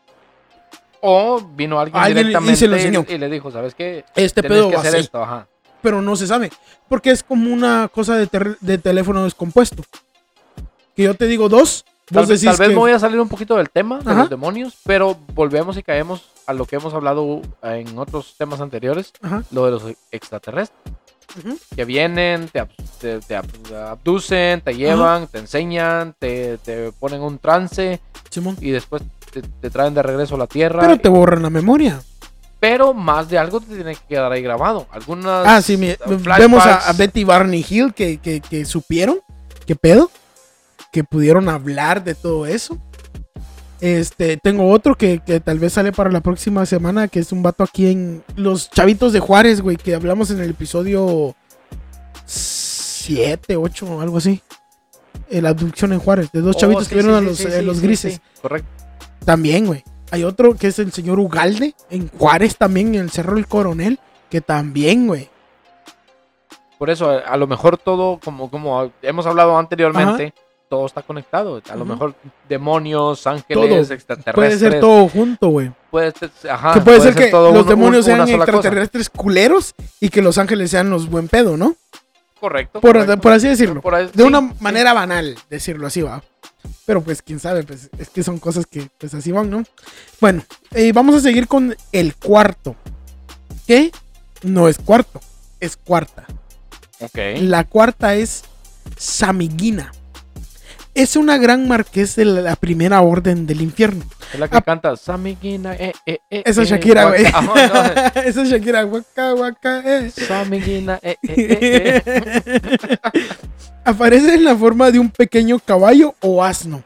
O vino alguien, Alguien y se lo le dijo, ¿sabes qué? Este Tenés pedo que va hacer así, esto, ajá. pero no se sabe. Porque es como una cosa de, de teléfono descompuesto. Que yo te digo dos, Tal, vez- decís tal vez que... me voy a salir un poquito del tema de Ajá. los demonios, pero volvemos y caemos a lo que hemos hablado en otros temas anteriores, Ajá, lo de los extraterrestres. Que vienen, te, ab- te- te ab- abducen, te llevan, te enseñan, te, te ponen un trance Simón. y después te, te traen de regreso a la Tierra. Pero te borran la memoria. Pero más de algo te tiene que quedar ahí grabado. Algunas Ah, sí, uh, vemos a, a Betty Barney Hill que, que, que supieron, qué pedo, que pudieron hablar de todo eso. Este, tengo otro que, que tal vez sale para la próxima semana, que es un vato aquí en Los Chavitos de Juárez, güey, que hablamos en el episodio 7, 8, algo así. Eh, La abducción en Juárez, de dos Oh, chavitos sí, que vieron sí, a los, sí, eh, los grises. correcto. También, güey. Hay otro que es el señor Ugalde, en Juárez también, en el Cerro del Coronel, que también, güey. Por eso, a, a lo mejor todo, como, como hemos hablado anteriormente, todo está conectado. A lo mejor demonios, ángeles, Todo. extraterrestres. Puede ser todo junto, güey. puede ser- ajá, que puede, ser que todo los demonios sean cosa. extraterrestres culeros y que los ángeles sean los buen pedo, ¿no? Correcto. Por, correcto. por así decirlo. Por ahí- De sí, una sí. manera banal, decirlo así, va. Pero pues quién sabe, pues es que son cosas que pues así van, ¿no? Bueno, eh, vamos a seguir con el cuarto. Que no es cuarto, es cuarta. Ok. La cuarta es Samiguina. Es una gran marqués de la primera orden del infierno. Es la que Ah. canta Samiguina, eh, eh, eh. Esa es eh, Shakira, güey. guaca". [laughs] Ajá, no, [laughs] Esa es Shakira, guaca, guaca, eh. Samiguina, eh, eh, eh, eh. [laughs] Aparece en la forma de un pequeño caballo o asno.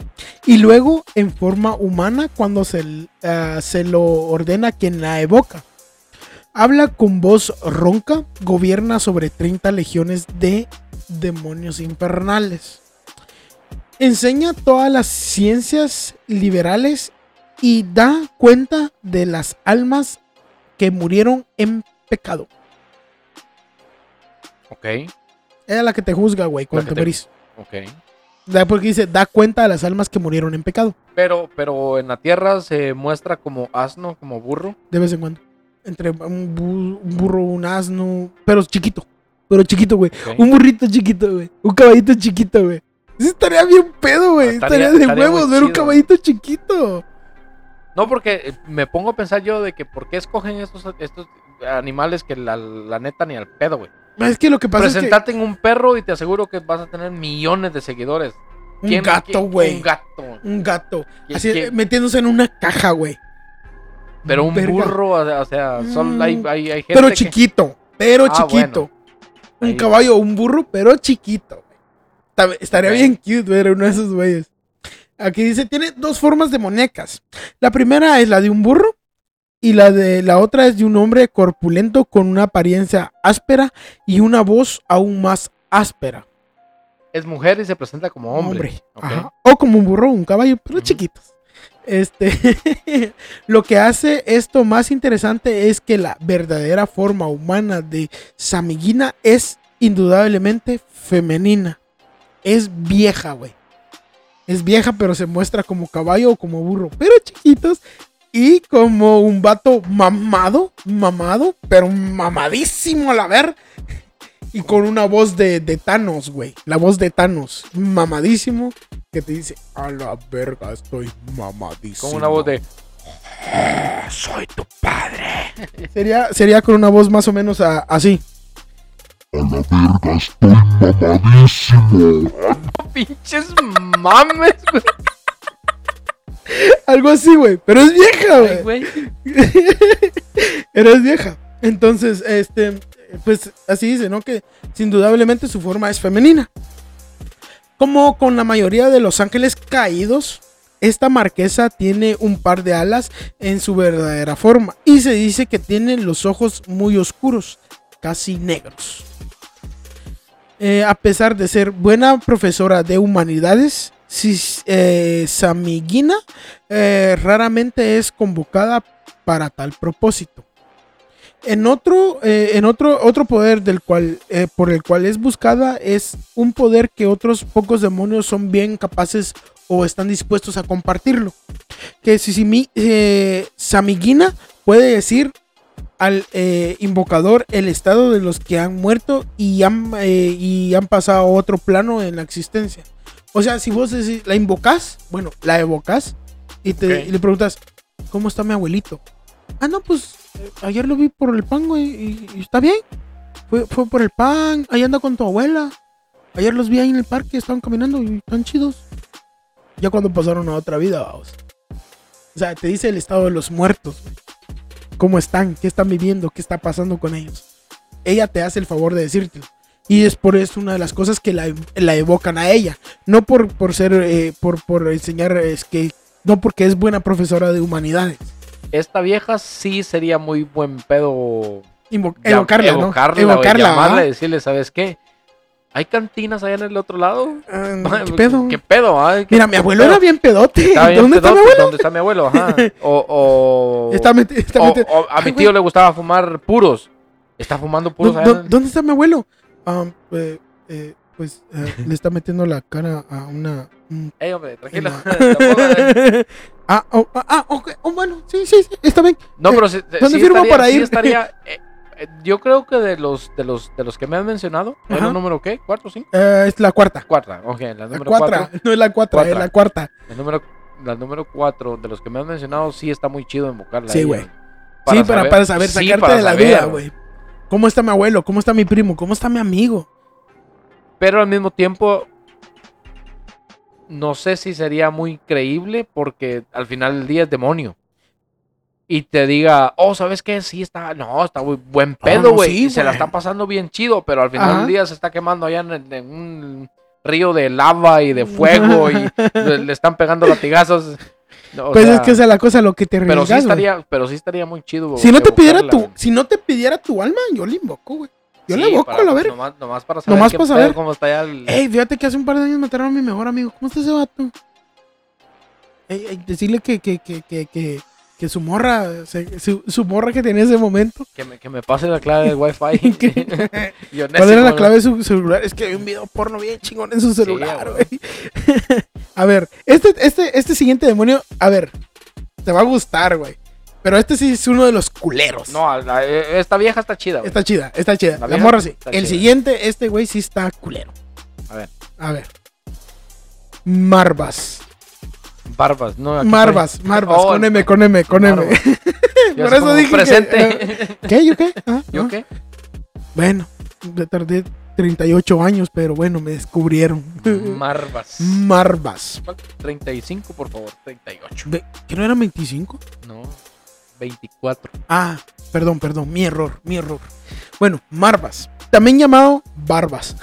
Y luego en forma humana cuando se, ah, se lo ordena quien la evoca. Habla con voz ronca, gobierna sobre 30 legiones de demonios infernales. Enseña todas las ciencias liberales y da cuenta de las almas que murieron en pecado. Ok, Es la que te juzga, güey, cuando te te- morís. ok. Da- Porque dice, da cuenta de las almas que murieron en pecado. Pero, pero en la tierra se muestra como asno, como burro. De vez en cuando. Entre un, bu- un burro, un asno. Pero chiquito. Pero chiquito, güey. Un burrito chiquito, güey. Un caballito chiquito, güey. Eso estaría bien pedo, güey. Estaría- Estaría, de estaría huevos ver un caballito chiquito. No, porque eh, me pongo a pensar yo de que por qué escogen estos, estos animales que la, la neta ni al pedo, güey. Es que lo que pasa Presentarte en un perro y te aseguro que vas a tener millones de seguidores. es que. Un ¿Quién- gato, güey. Un gato. Un gato. ¿Quién- Así quién? metiéndose en una caja, güey. Pero un Verga. burro, o sea, son, Mm, hay, hay, hay gente Pero que- chiquito, pero Ah, chiquito. Un Ahí. caballo o un burro, pero chiquito. Estaría bien cute ver uno de esos güeyes. Aquí dice, tiene dos formas de muñecas. La primera es la de un burro y la de la otra es de un hombre corpulento con una apariencia áspera y una voz aún más áspera. es mujer y se presenta como hombre. O como un burro un caballo, pero chiquitos. Este, [laughs] lo que hace esto más interesante es que la verdadera forma humana de Samiguina es indudablemente femenina. Es vieja, güey. Es vieja, pero se muestra como caballo o como burro, pero chiquitos. Y como un vato mamado, mamado, pero mamadísimo a la ver. Y con una voz de, de Thanos, güey. La voz de Thanos, mamadísimo, que te dice, a la verga, estoy mamadísimo. Con una voz de. Soy tu padre. Sería, sería con una voz más o menos a- así. A la verga, estoy mamadísimo. [laughs] Pinches mames, güey. Algo así, güey. Pero es vieja, güey. güey. [laughs] Eres vieja. Entonces, este, pues así dice, ¿no? Que indudablemente su forma es femenina. Como con la mayoría de los ángeles caídos, esta marquesa tiene un par de alas en su verdadera forma. Y se dice que tiene los ojos muy oscuros, casi negros. Eh, a pesar de ser buena profesora de humanidades, Sis- eh, Samiguina eh, raramente es convocada para tal propósito. En otro, eh, en otro, otro poder del cual, por el cual es buscada es un poder que otros pocos demonios son bien capaces o están dispuestos a compartirlo. Que si, eh, Samiguina puede decir al eh, invocador el estado de los que han muerto y han, eh, y han pasado a otro plano en la existencia. O sea, si vos decís- la invocas, bueno, la evocas y, te, y le preguntas, ¿cómo está mi abuelito? Ah, no, pues eh, ayer lo vi por el pan, güey, y, y está bien. Fue, fue por el pan, ahí anda con tu abuela. Ayer los vi ahí en el parque, estaban caminando y están chidos. Ya cuando pasaron a otra vida, vamos. O sea, te dice el estado de los muertos, güey. ¿Cómo están? ¿Qué están viviendo? ¿Qué está pasando con ellos? Ella te hace el favor de decírtelo. Y es por eso una de las cosas que la, la evocan a ella. No por, por ser, eh, por, por enseñar, es que, no porque es buena profesora de humanidades. Esta vieja sí sería muy buen pedo. Invo- evocarla, ¿no? Evocarla, Evocarla, llamarla ¿ah? y decirle, ¿sabes qué? ¿Hay cantinas allá en el otro lado? Ah, ¿Qué pedo? ¿Qué pedo? ¿Qué- Mira, mi abuelo pedo? era bien pedote. Bien ¿Dónde está mi abuelo? ¿Dónde está mi abuelo? Ajá. [laughs] O, o, Está meti- está o- meti- o a mi tío güey, le gustaba fumar puros. Está fumando ¿dó- puros allá en ¿Dónde está mi abuelo? Ah, eh, eh, pues eh, le está metiendo la cara a una. un- Ey, hombre, tranquilo. [laughs] eh. [laughs] ah, oh, ah, ah, ok. Oh, bueno, sí, sí, sí, está bien. No, pero ¿Dónde sí firmo estaría- para sí ir? estaría, yo creo que de los de los de los que me han mencionado, ¿era Ajá. el número qué? ¿Cuarto, cinco? Eh, es la cuarta. Cuarta, ok, la La número cuatro. No es la cuarta, es la cuarta. El número, la número cuatro de los que me han mencionado sí está muy chido invocarla. Sí, güey. eh, sí, para, para saber, sí, sacarte para de la saber. duda, güey. ¿Cómo está mi abuelo? ¿Cómo está mi primo? ¿Cómo está mi amigo? Pero al mismo tiempo, no sé si sería muy creíble porque al final del día es demonio. Y te diga, oh, ¿sabes qué? Sí, está, no, está muy buen pedo, no, güey. sí, y se la güey. está pasando bien chido, pero al final Ajá. del día se está quemando allá en, en un río de lava y de fuego y [laughs] le, le están pegando latigazos. No, pues sea, es que esa es la cosa, lo que te pero sí güey. estaría, pero sí estaría muy chido. Si no te pidiera tu, güey. si no te pidiera tu alma, yo le invoco, güey. Yo le Sí, evoco para- a la verga. Nomás, nomás para saber, Nomás para pedo, saber. cómo está allá el... Ey, fíjate que hace un par de años mataron a mi mejor amigo. ¿Cómo está ese vato? Ey, ey, decirle que, que, que, que, que, que su morra, se- su, su morra que tenía en ese momento. [laughs] Que me, que me pase la clave del wifi. [laughs] [laughs] ¿Cuál era la clave de su celular? Es que hay un video porno bien chingón en su celular, güey. a ver, este, este, este siguiente demonio, a ver, te va a gustar, güey. Pero este sí es uno de los culeros. No, la- eh, esta vieja está chida. güey. Está chida, está chida. La morra sí. El chida. siguiente, este güey sí está culero. A ver. A ver. Marvas. Barbas, no. Marvas, estoy. Marvas, Oh, con M, con M, con M. [laughs] Yo Por eso dije que- presente. ¿Qué? ¿Yo qué? Ah, [laughs] ¿Yo ah. qué? Bueno, me tardé 38 años, pero bueno, me descubrieron. [laughs] Marvas. Marvas. ¿Cuál? 35, por favor. 38. Ve- ¿Que no eran 25? No. 24. Ah, perdón, perdón, mi error, mi error. Bueno, Marvas, también llamado Barbas.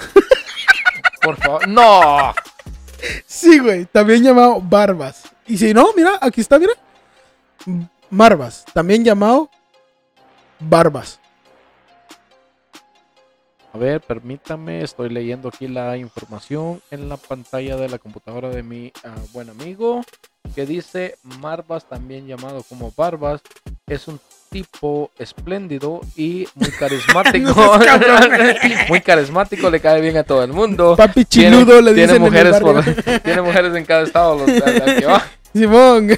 Por favor. ¡No! Sí, güey, también llamado Barbas. Y si no, mira, aquí está, mira. Marvas, también llamado Barbas. A ver, permítame, estoy leyendo aquí la información en la pantalla de la computadora de mi ah, buen amigo que dice Marvas, también llamado como Barbas, es un tipo espléndido y muy [laughs] [laughs] carismático. [laughs] Muy carismático, le cae bien a todo el mundo. Papi Tiene- chiludo le tiene dicen en el mujeres por- tiene mujeres en cada estado. los- a la que va. Simón.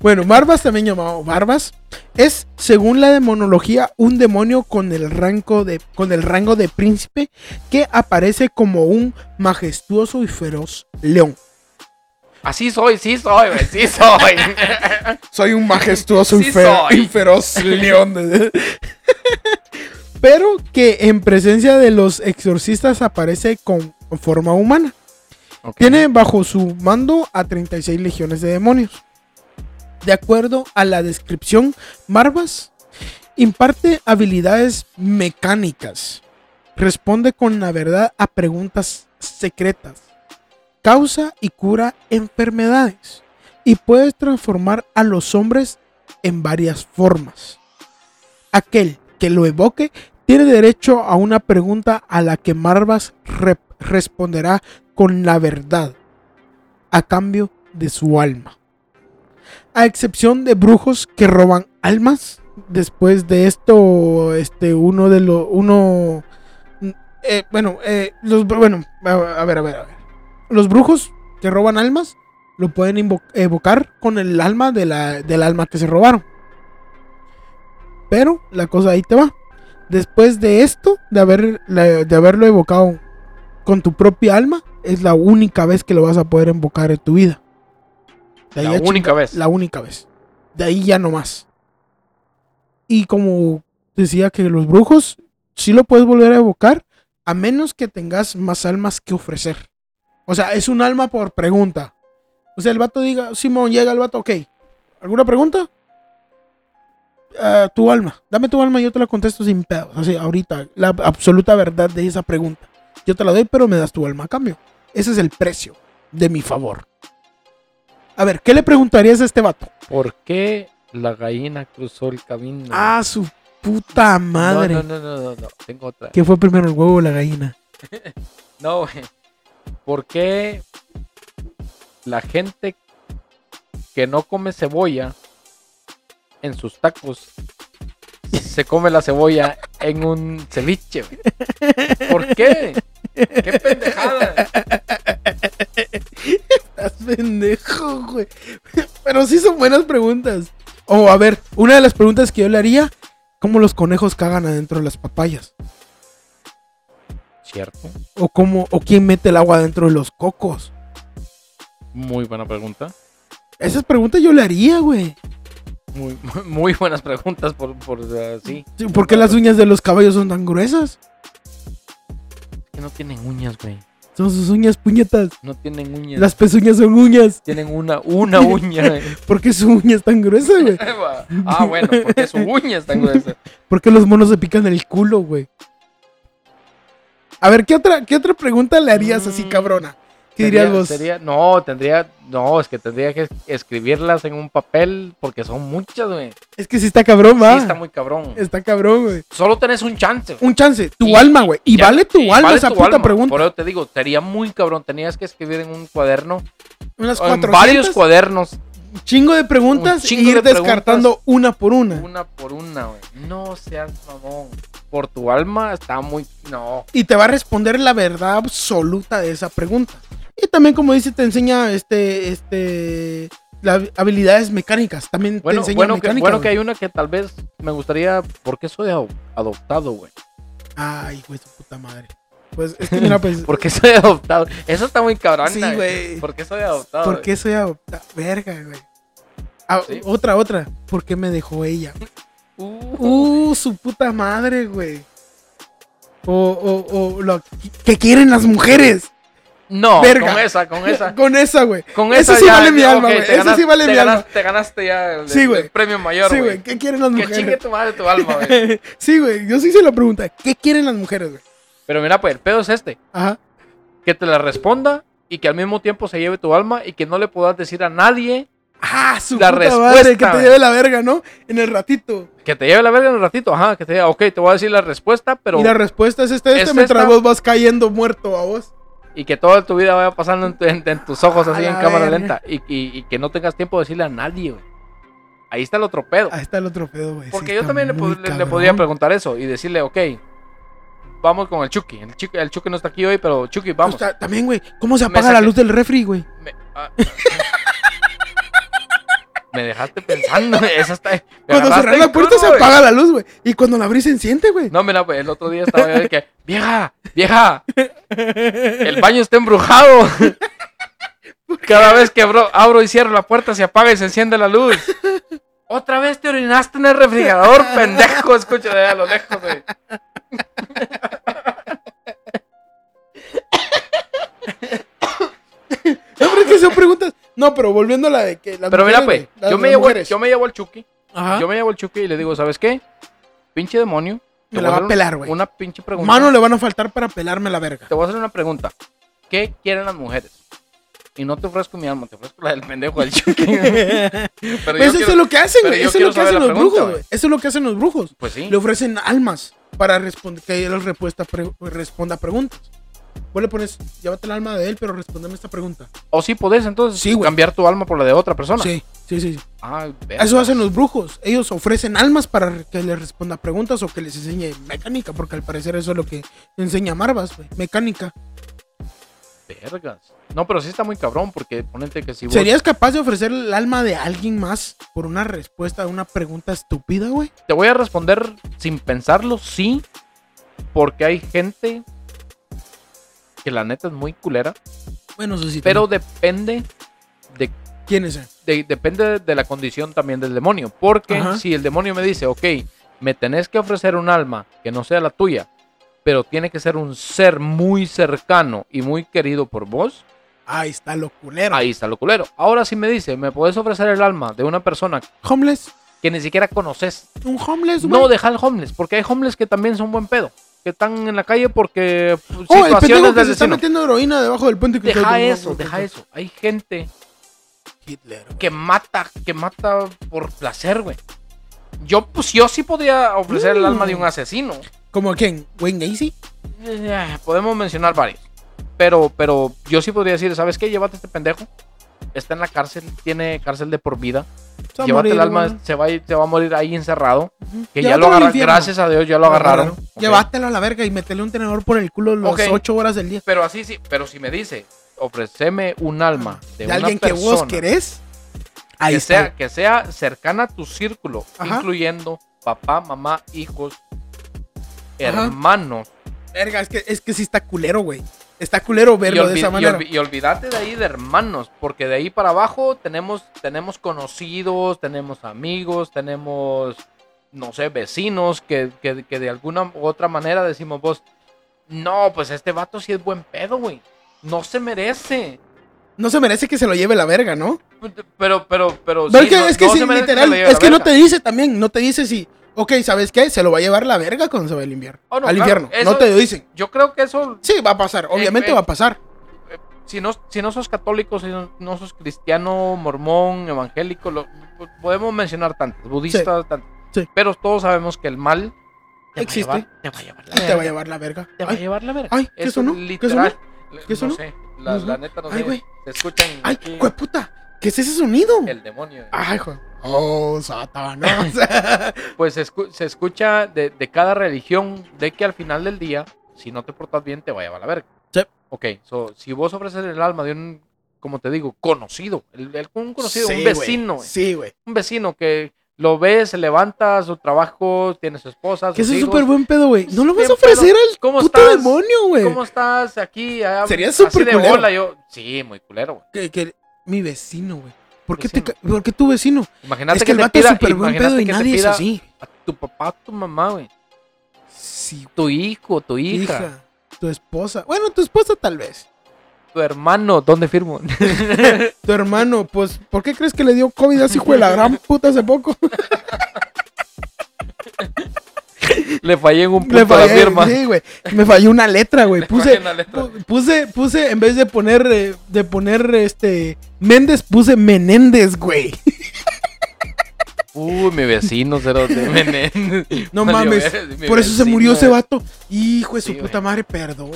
bueno, Barbas, también llamado Barbas, es, según la demonología, un demonio con el rango de, con el rango de príncipe que aparece como un majestuoso y feroz león. Así soy, sí soy, güey, sí soy. [laughs] Soy un majestuoso y, Sí soy. y feroz león. Pero que en presencia de los exorcistas aparece con forma humana. Tiene bajo su mando a 36 legiones de demonios. De acuerdo a la descripción, Marvas imparte habilidades mecánicas, responde con la verdad a preguntas secretas, causa y cura enfermedades y puede transformar a los hombres en varias formas. Aquel que lo evoque tiene derecho a una pregunta a la que Marvas responderá con la verdad a cambio de su alma. A excepción de brujos que roban almas, después de esto, este, uno de los, uno, eh, bueno, eh, los, bueno, a ver, a ver, a ver. Los brujos que roban almas lo pueden evocar con el alma de la, del alma que se robaron. Pero la cosa ahí te va. Después de esto, de, haber, de haberlo evocado con tu propia alma, es la única vez que lo vas a poder invocar en tu vida. De La única vez. La única vez. De ahí ya no más. Y como decía que los brujos sí lo puedes volver a evocar a menos que tengas más almas que ofrecer. O sea, es un alma por pregunta. O sea, el vato diga, Simón, llega el vato, ok. ¿Alguna pregunta? Ah, tu alma. Dame tu alma y yo te la contesto sin pedos. Así, ahorita, la absoluta verdad de esa pregunta. Yo te la doy, pero me das tu alma a cambio. Ese es el precio de mi favor. A ver, ¿qué le preguntarías a este vato? ¿Por qué la gallina cruzó el camino? Ah, su puta madre. No, no, no, no, no, no, tengo otra. ¿Qué fue primero, el huevo o la gallina? [laughs] No, güey. ¿Por qué la gente que no come cebolla en sus tacos se come la cebolla en un ceviche? ¿Por qué? ¡Qué pendejada! Estás pendejo, güey. Pero sí son buenas preguntas. O a ver, una de las preguntas que yo le haría, ¿cómo los conejos cagan adentro de las papayas? Cierto. O cómo, o quién mete el agua dentro de los cocos. Muy buena pregunta. Esas preguntas yo le haría, güey. Muy, [laughs] muy buenas preguntas por, por ah, sí. Sí, ¿Por qué las uñas de los caballos son tan gruesas? Que no tienen uñas, güey. Son sus uñas puñetas. No tienen uñas. Las pezuñas son uñas. Tienen una, una uña. [laughs] güey. ¿Por qué su uña es tan gruesa, güey? [laughs] ah, bueno, porque su uña está gruesa. ¿Por qué los monos se pican el culo, güey? A ver, ¿qué otra, ¿qué otra pregunta le harías así, Mm. cabrona? ¿Qué dirías vos? sería- no, tendría. No, es que tendría que escribirlas en un papel porque son muchas, güey. Es que sí está cabrón, va. Sí, está muy cabrón. Está cabrón, güey. Solo tenés un chance. güey. Un chance, tu Y- alma, güey. Y Ya, vale tu y alma vale esa tu puta alma. pregunta. Por eso te digo, sería muy cabrón. Tenías que escribir en un cuaderno. Unas en 400, varios cuadernos. chingo de preguntas Un chingo y ir de descartando una por una. Una por una, güey. No seas mamón. Por tu alma está muy. No. Y te va a responder la verdad absoluta de esa pregunta. Y también, como dice, te enseña este, este, las habilidades mecánicas. También Bueno, te enseña bueno, que, mecánica. bueno que hay una que tal vez me gustaría. porque soy ado- adoptado, güey? Ay, güey, su puta madre. Pues es que mira, pues. [laughs] ¿Por qué soy adoptado? Eso está muy cabrón. Sí, güey. ¿Por qué soy adoptado? ¿Por güey? qué soy adoptada? Verga, güey. Ah, Sí. Otra, otra. ¿Por qué me dejó ella? [laughs] Uh, Uh, su puta madre, güey. O, o, o lo que quieren las mujeres. No, Verga. con esa, con esa. [laughs] Con esa, güey. Con Esa esa sí ya- vale mi alma, güey. Esa ganas- sí vale mi ganas- alma. Te ganaste ya el, Sí, el- güey. premio mayor, Sí, güey. güey. ¿Qué quieren las que mujeres? chingue tu madre tu alma, güey. [laughs] sí, güey. Yo sí hice la pregunta. ¿Qué quieren las mujeres, güey? Pero mira, pues el pedo es este. Ajá. Que te la responda y que al mismo tiempo se lleve tu alma y que no le puedas decir a nadie Ah, su La puta respuesta, madre, que te lleve la verga, ¿no? En el ratito. que te lleve la verga en un ratito. Ajá, que te diga, ok, te voy a decir la respuesta, pero... y la respuesta es esta, esta, ¿Es mientras esta? vos vas cayendo muerto a vos. Y que toda tu vida vaya pasando en, tu- en- en tus ojos así en cámara verga. lenta. Y, y- y que no tengas tiempo de decirle a nadie, güey. Ahí está el otro pedo. Ahí está el otro pedo, güey. Porque Sí, yo también le, le- podría preguntar eso y decirle, ok, vamos con el Chucky. El Chucky, el Chucky no está aquí hoy, pero Chucky, vamos. Pues, ta- también, güey. ¿Cómo se apaga la luz del refri, güey? Me, ah. [laughs] Me dejaste pensando, esa está... [laughs] Cuando en la puerta se güey. apaga la luz, güey. Y cuando la abrís se enciende, güey. No, mira, pues el otro día estaba yo de que, [laughs] vieja, vieja, el baño está embrujado. Cada vez que abro, abro y cierro la puerta se apaga y se enciende la luz. [laughs] Otra vez te orinaste en el refrigerador, pendejo. Escucha de a lo lejos, güey. No, pero volviendo a la de que. las Pero mira, pues, yo me, llevo, yo me llevo al Chucky. Ajá. Yo me llevo al Chucky y le digo, ¿sabes qué? Pinche demonio. te Me la va a pelar, güey. Una pinche pregunta. Manos le van a faltar para pelarme la verga. Te voy a hacer una pregunta. ¿Qué quieren las mujeres? Y no te ofrezco mi alma, te ofrezco la del pendejo del Chucky. [laughs] Pero yo Pues eso quiero- es lo que hacen, pero güey. Eso es lo que hacen los pregunta, brujos, güey. Eso es lo que hacen los brujos. Pues sí. Le ofrecen almas para responder, que él respuesta pre- responda preguntas. Vos le pones, llévate el alma de él, pero respóndeme esta pregunta. O sí podés entonces Sí, cambiar tu alma por la de otra persona. Sí, sí, sí. sí. Ah. Eso hacen los brujos. Ellos ofrecen almas para que les responda preguntas o que les enseñe mecánica, porque al parecer eso es lo que enseña Marvas, güey. Mecánica. Vergas. No, pero sí está muy cabrón porque ponente que si vos... ¿Serías capaz de ofrecer el alma de alguien más por una respuesta a una pregunta estúpida, güey? Te voy a responder sin pensarlo, sí. Porque hay gente que la neta es muy culera. Bueno, eso sí. Pero también. depende de, ¿Quién es de- depende de la condición también del demonio. Porque Ajá. si el demonio me dice, ok, me tenés que ofrecer un alma que no sea la tuya, pero tiene que ser un ser muy cercano y muy querido por vos, Ahí está lo culero. ahí está lo culero. Ahora si me dice, ¿me puedes ofrecer el alma de una persona Homeless. que ni siquiera conoces? Un homeless, güey. No, deja el homeless, porque hay homeless que también son buen pedo. Que están en la calle porque pues, Oh, el situaciones que del se está metiendo heroína debajo del puente. que Deja eso, deja eso. Hay gente Hitler. que mata, que mata por placer, güey. Yo, pues yo sí podría ofrecer el Mm. alma de un asesino. ¿Como quién? ¿Wayne Gacy? Eh, Podemos mencionar varios. Pero, pero yo sí podría decir, ¿sabes qué? Llévate a este pendejo. Está en la cárcel, tiene cárcel de por vida. Se Llévate morir, el alma, se va, se va a morir ahí encerrado. Que ya lo agarraron, gracias a Dios ya lo agarraron. Llévatelo a la verga y metele un tenedor por el culo las Ok. 8 horas del día. Pero así sí, pero si me dice, ofreceme un alma de, De, una alguien que vos querés. Ahí que está. sea, que sea cercana a tu círculo, Ajá. incluyendo papá, mamá, hijos, Ajá. hermanos. Verga, es que, es que sí está culero, güey. Está culero verlo de esa manera. y olvídate de ahí de hermanos, porque de ahí para abajo tenemos, tenemos conocidos, tenemos amigos, tenemos, no sé, vecinos que, que- que de alguna u otra manera decimos vos, no, pues este vato sí es buen pedo, güey. No se merece. No se merece que se lo lleve la verga, ¿no? Pero, pero, pero. Pero sí, es que, no- es que no sí, literal, es que no te dice también, no te dice si, ok, ¿sabes qué? Se lo va a llevar la verga cuando se va al invierno. Oh, no, al claro, infierno. eso- No te lo dicen. Yo creo que eso Sí, va a pasar, obviamente eh, va a pasar. si no, si no sos católico, si no, no sos cristiano, mormón, evangélico, lo- podemos mencionar tantos, budistas, tantos. Sí. Pero todos sabemos que el mal te Existe. Va a llevar, te va a llevar la Te va a verga. llevar la verga. Te va a Ay, llevar la verga. ay, ¿qué Eso sonó? ¿Qué literal. ¿Qué no sonó? sé, la, ¿No sonó? la neta no Ay, sé. güey. Se escuchan ay, aquí puta, ¿qué es ese sonido? el demonio. Ay, hijo. Oh, Satanás. [laughs] Pues se, escu- se escucha de, de cada religión de que al final del día, si no te portas bien, te va a llevar la verga. Sí. Ok, so, si vos ofreces el alma de un, como te digo, conocido, el, el- un conocido, Sí, un vecino, güey. Sí, güey. un vecino que lo ves, se levanta, su trabajo, tiene su esposa, Que es hijos. súper buen pedo, güey. No lo vas a ofrecer pedo. al ¿Cómo puto estás? demonio, güey. ¿Cómo estás aquí? Ah, Sería súper culero. bola, yo. Sí, muy culero, güey. Que, que- mi vecino, güey. ¿Por qué, te Vecino. ¿Por qué tu vecino? Imagínate es que que, el te vato es pida, súper buen pedo y nadie es así. a tu papá, tu mamá, güey. Sí, Tu hijo, tu hija. hija. Tu esposa. Bueno, tu esposa tal vez. Tu hermano, ¿dónde firmo? [laughs] Tu hermano, pues, ¿por qué crees que le dio COVID a ese hijo de la gran puta hace poco? Le fallé en un punto Le la fallé, firma. sí, güey. Me falló una letra, güey. [laughs] Puse, letra. puse, puse, en vez de poner, eh, de poner, este, Méndez, puse Menéndez, güey. [laughs] Uy, mi vecino, cero de Menéndez. No Valió mames. ver- mi Por eso se vecino, murió ese eh. vato. Hijo de su Sí, puta madre, perdón.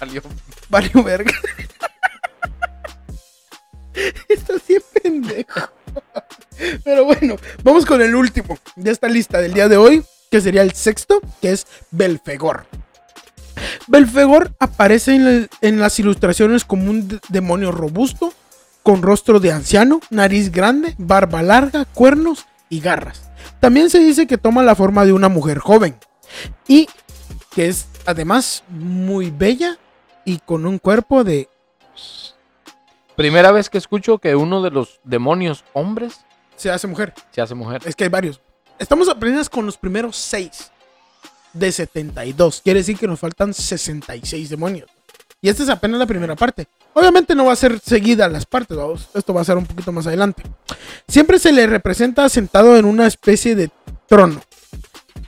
Valió. Valió verga. [laughs] Estás bien pendejo. Pero bueno, vamos con el último de esta lista del día de hoy, que sería el sexto, que es Belfegor. Belfegor aparece en, el- en las ilustraciones como un de- demonio robusto, con rostro de anciano, nariz grande, barba larga, cuernos y garras. También se dice que toma la forma de una mujer joven y que es además muy bella y con un cuerpo de... Primera vez que escucho que uno de los demonios hombres Se hace mujer. se hace mujer. Es que hay varios. Estamos apenas con los primeros 6 de 72. Quiere decir que nos faltan 66 demonios. Y esta es apenas la primera parte. Obviamente no va a ser seguida las partes, vamos. Esto va a ser un poquito más adelante. Siempre se le representa sentado en una especie de trono,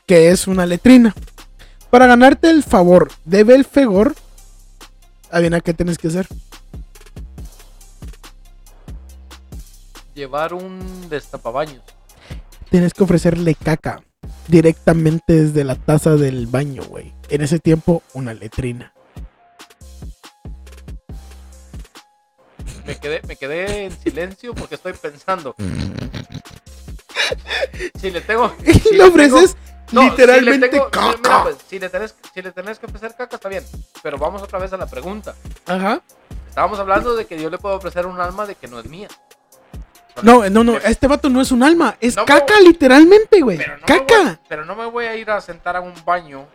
que es una letrina. Para ganarte el favor de Belfegor, adivina qué tienes que hacer. Llevar un destapabaños. Tienes que ofrecerle caca directamente desde la taza del baño, güey. En ese tiempo, una letrina. Me quedé, me quedé en silencio porque estoy pensando. Si le tengo. [laughs] Si le ofreces literalmente si le tengo- caca. mira, pues, si, le tenés, si le tenés que ofrecer caca, está bien. Pero vamos otra vez a la pregunta. Ajá. Estábamos hablando de que yo le puedo ofrecer un alma de que no es mía. No, no, no. Este vato no es un alma. Es No, caca, literalmente, güey. No, voy, Caca. pero no me voy a ir a sentar a un baño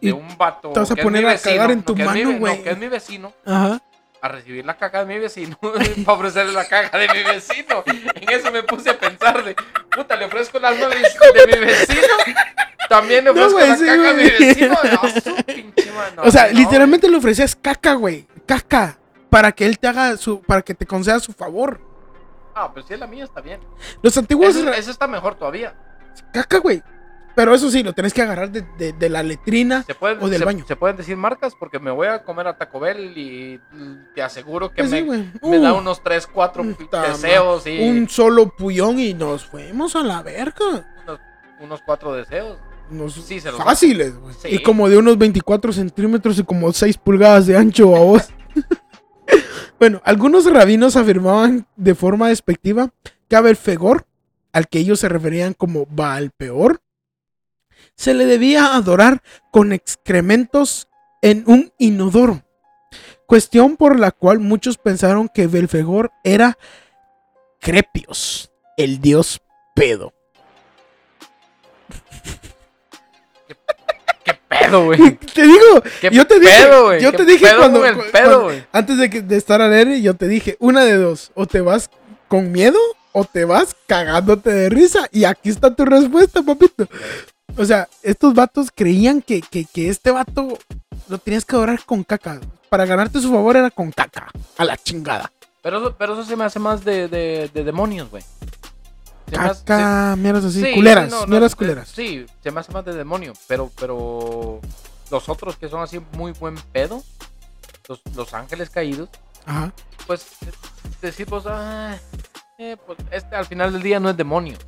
de Y un vato. te vas a poner a cagar en tu mano, güey. que es mi vecino. Ajá. A recibir la caca de mi vecino [laughs] para ofrecerle la caca de mi vecino. En eso me puse a pensar de, puta, le ofrezco el alma de, de mi vecino. También le No, ofrezco güey, la sí, caca de mi vecino. No, su pinche madre, no, o sea, no, literalmente le ofrecías caca, güey. Caca. Para que él te haga su. Para que te conceda su favor. Ah, pero si es la mía, está bien. Los antiguos. Eso, eso está mejor todavía. Caca, güey. Pero eso sí, lo tenés que agarrar de, de- de la letrina. Se pueden, O del se, baño. se pueden decir marcas porque me voy a comer a Taco Bell y te aseguro que Pues sí, me, da Uh, unos 3, 4 puta deseos y Un solo puyón y nos fuimos a la verga. unos, unos 4 deseos. Unos Sí, se los fáciles, güey. Sí. Y como de unos 24 centímetros y como 6 pulgadas de ancho a vos. [laughs] bueno, algunos rabinos afirmaban de forma despectiva que a Belfegor, al que ellos se referían como Baal Peor, se le debía adorar con excrementos en un inodoro. Cuestión por la cual muchos pensaron que Belfegor era Crepios, el dios pedo. [laughs] ¿Qué pedo, güey? Te digo, ¿Qué yo te dije, pedo, yo ¿Qué te dije pedo cuando, el pedo, cuando- antes de, que, de estar al aire, yo te dije, una de dos, o te vas con miedo o te vas cagándote de risa. Y aquí está tu respuesta, papito. O sea, estos vatos creían que, que, que este vato lo tenías que adorar con caca. Para ganarte su favor era con caca. A la chingada. Pero, eso- pero eso se me hace más de, de, de demonios, güey. Caca, mierdas así, sí, culeras, no, no, mierdas culeras. Sí, se me hace más de demonio. Pero, pero los otros que son así muy buen pedo, los, los ángeles caídos, Ajá. pues decir, pues, ah, eh, pues este al final del día no es demonio.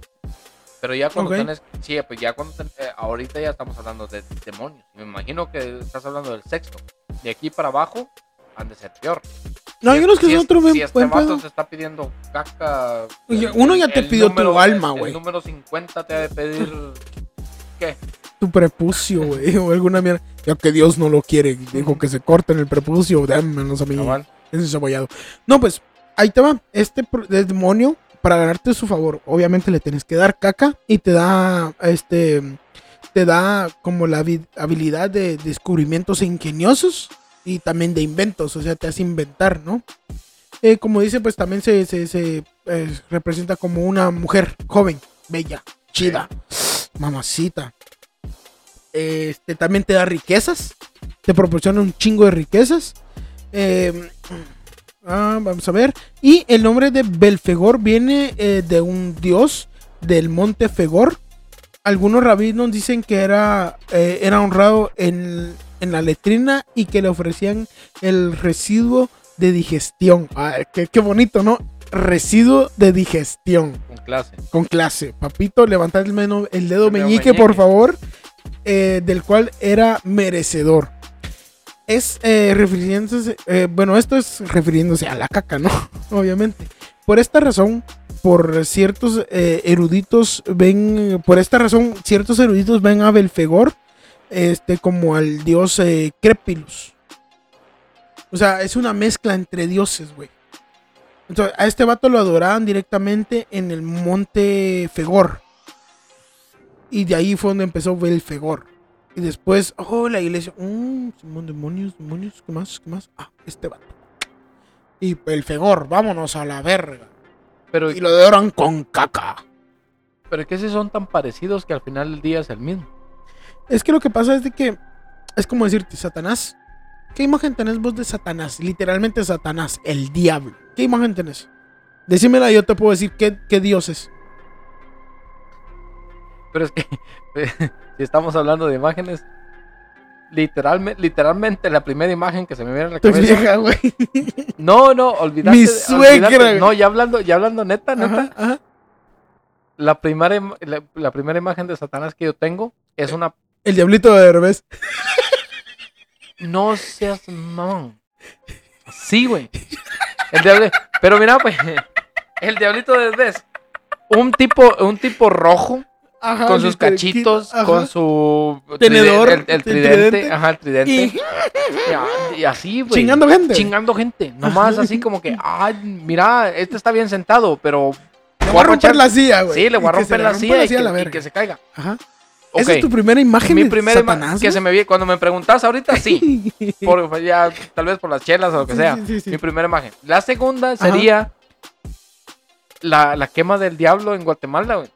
Pero ya cuando Ok. tenés, sí, pues ya cuando ten- eh, ahorita ya estamos hablando de demonios. Me imagino que estás hablando del sexto. De aquí para abajo han de ser peor. No, hay unos que si son es- otro Si este vato te está pidiendo caca. Oye, el- uno ya te el pidió tu número- alma, el- güey. El número 50 te ha de pedir. ¿Qué? Tu prepucio, güey. O alguna mierda. Ya que Dios no lo quiere. Dijo que se corte en el prepucio. Démenos a mí. Ese cebollado. No, pues, ahí te va. Este demonio, para ganarte su favor, obviamente le tienes que dar caca y te da, este, te da como la habi- habilidad de descubrimientos ingeniosos y también de inventos, o sea, te hace inventar, ¿no? Eh, como dice, pues también se, se- se, eh, representa como una mujer joven, bella, chida, mamacita. Este también te da riquezas, te proporciona un chingo de riquezas. Eh, ah, vamos a ver. Y el nombre de Belfegor viene eh, de un dios del monte Fegor. Algunos rabinos dicen que era, eh, era honrado en, en la letrina y que le ofrecían el residuo de digestión. Ay, qué, qué bonito, ¿no? Residuo de digestión Con clase. con clase. Papito, levantad el, el dedo meñique, por favor, eh, del cual era merecedor. Es eh, refiriéndose, eh, bueno, esto es refiriéndose a la caca, ¿no? [laughs] Obviamente. Por esta razón, por ciertos eh, eruditos ven, por esta razón, ciertos eruditos ven a Belfegor este, como al dios Crepilus. O sea, es una mezcla entre dioses, güey. Entonces, a este vato lo adoraban directamente en el monte Fegor. Y de ahí fue donde empezó Belfegor. Y después, oh, la iglesia, mm, Simón, demonios, demonios, ¿qué más? ¿Qué más? Ah, este vato. Y Belfegor, vámonos a la verga. Pero, Y lo adoran con caca. pero que si son tan parecidos que al final del día es el mismo. Es que lo que pasa es de que es como decirte, Satanás. ¿Qué imagen tenés vos de Satanás? Literalmente Satanás, el diablo. ¿Qué imagen tenés? Decímela, yo te puedo decir qué, qué dios es. Pero es que [laughs] si estamos hablando de imágenes, literalmente, literalmente la primera imagen que se me viene a la cabeza. vieja, güey. [laughs] No, no, olvídate. Mi suegra. No, ya hablando, ya hablando neta, neta. Ajá, ajá. La primera, im- la, la primera imagen de Satanás que yo tengo es una. El diablito de Derbez. No seas mamón. Sí, güey. El diablo. Pero mira, pues. [laughs] El diablito de Derbez. Un tipo, un tipo rojo. Ajá, con sus cachitos, ajá. con su Tenedor, el, el el tridente, tridente. ajá, el tridente. Y así, güey. chingando gente. Chingando gente. Nomás así como que, ay, mira, este está bien sentado, pero. Le voy a romper la silla, güey. Sí, le voy a romper la silla y, que, a la y verga. que se caiga. Ajá. Esa es tu primera imagen Mi de primera Satanás, que se me vi cuando me preguntas ahorita, sí. [laughs] Por, ya, tal vez por las chelas o lo que Sí, sea. sí, sí, sí. Mi primera imagen. La segunda sería la, la quema del diablo en Guatemala, güey.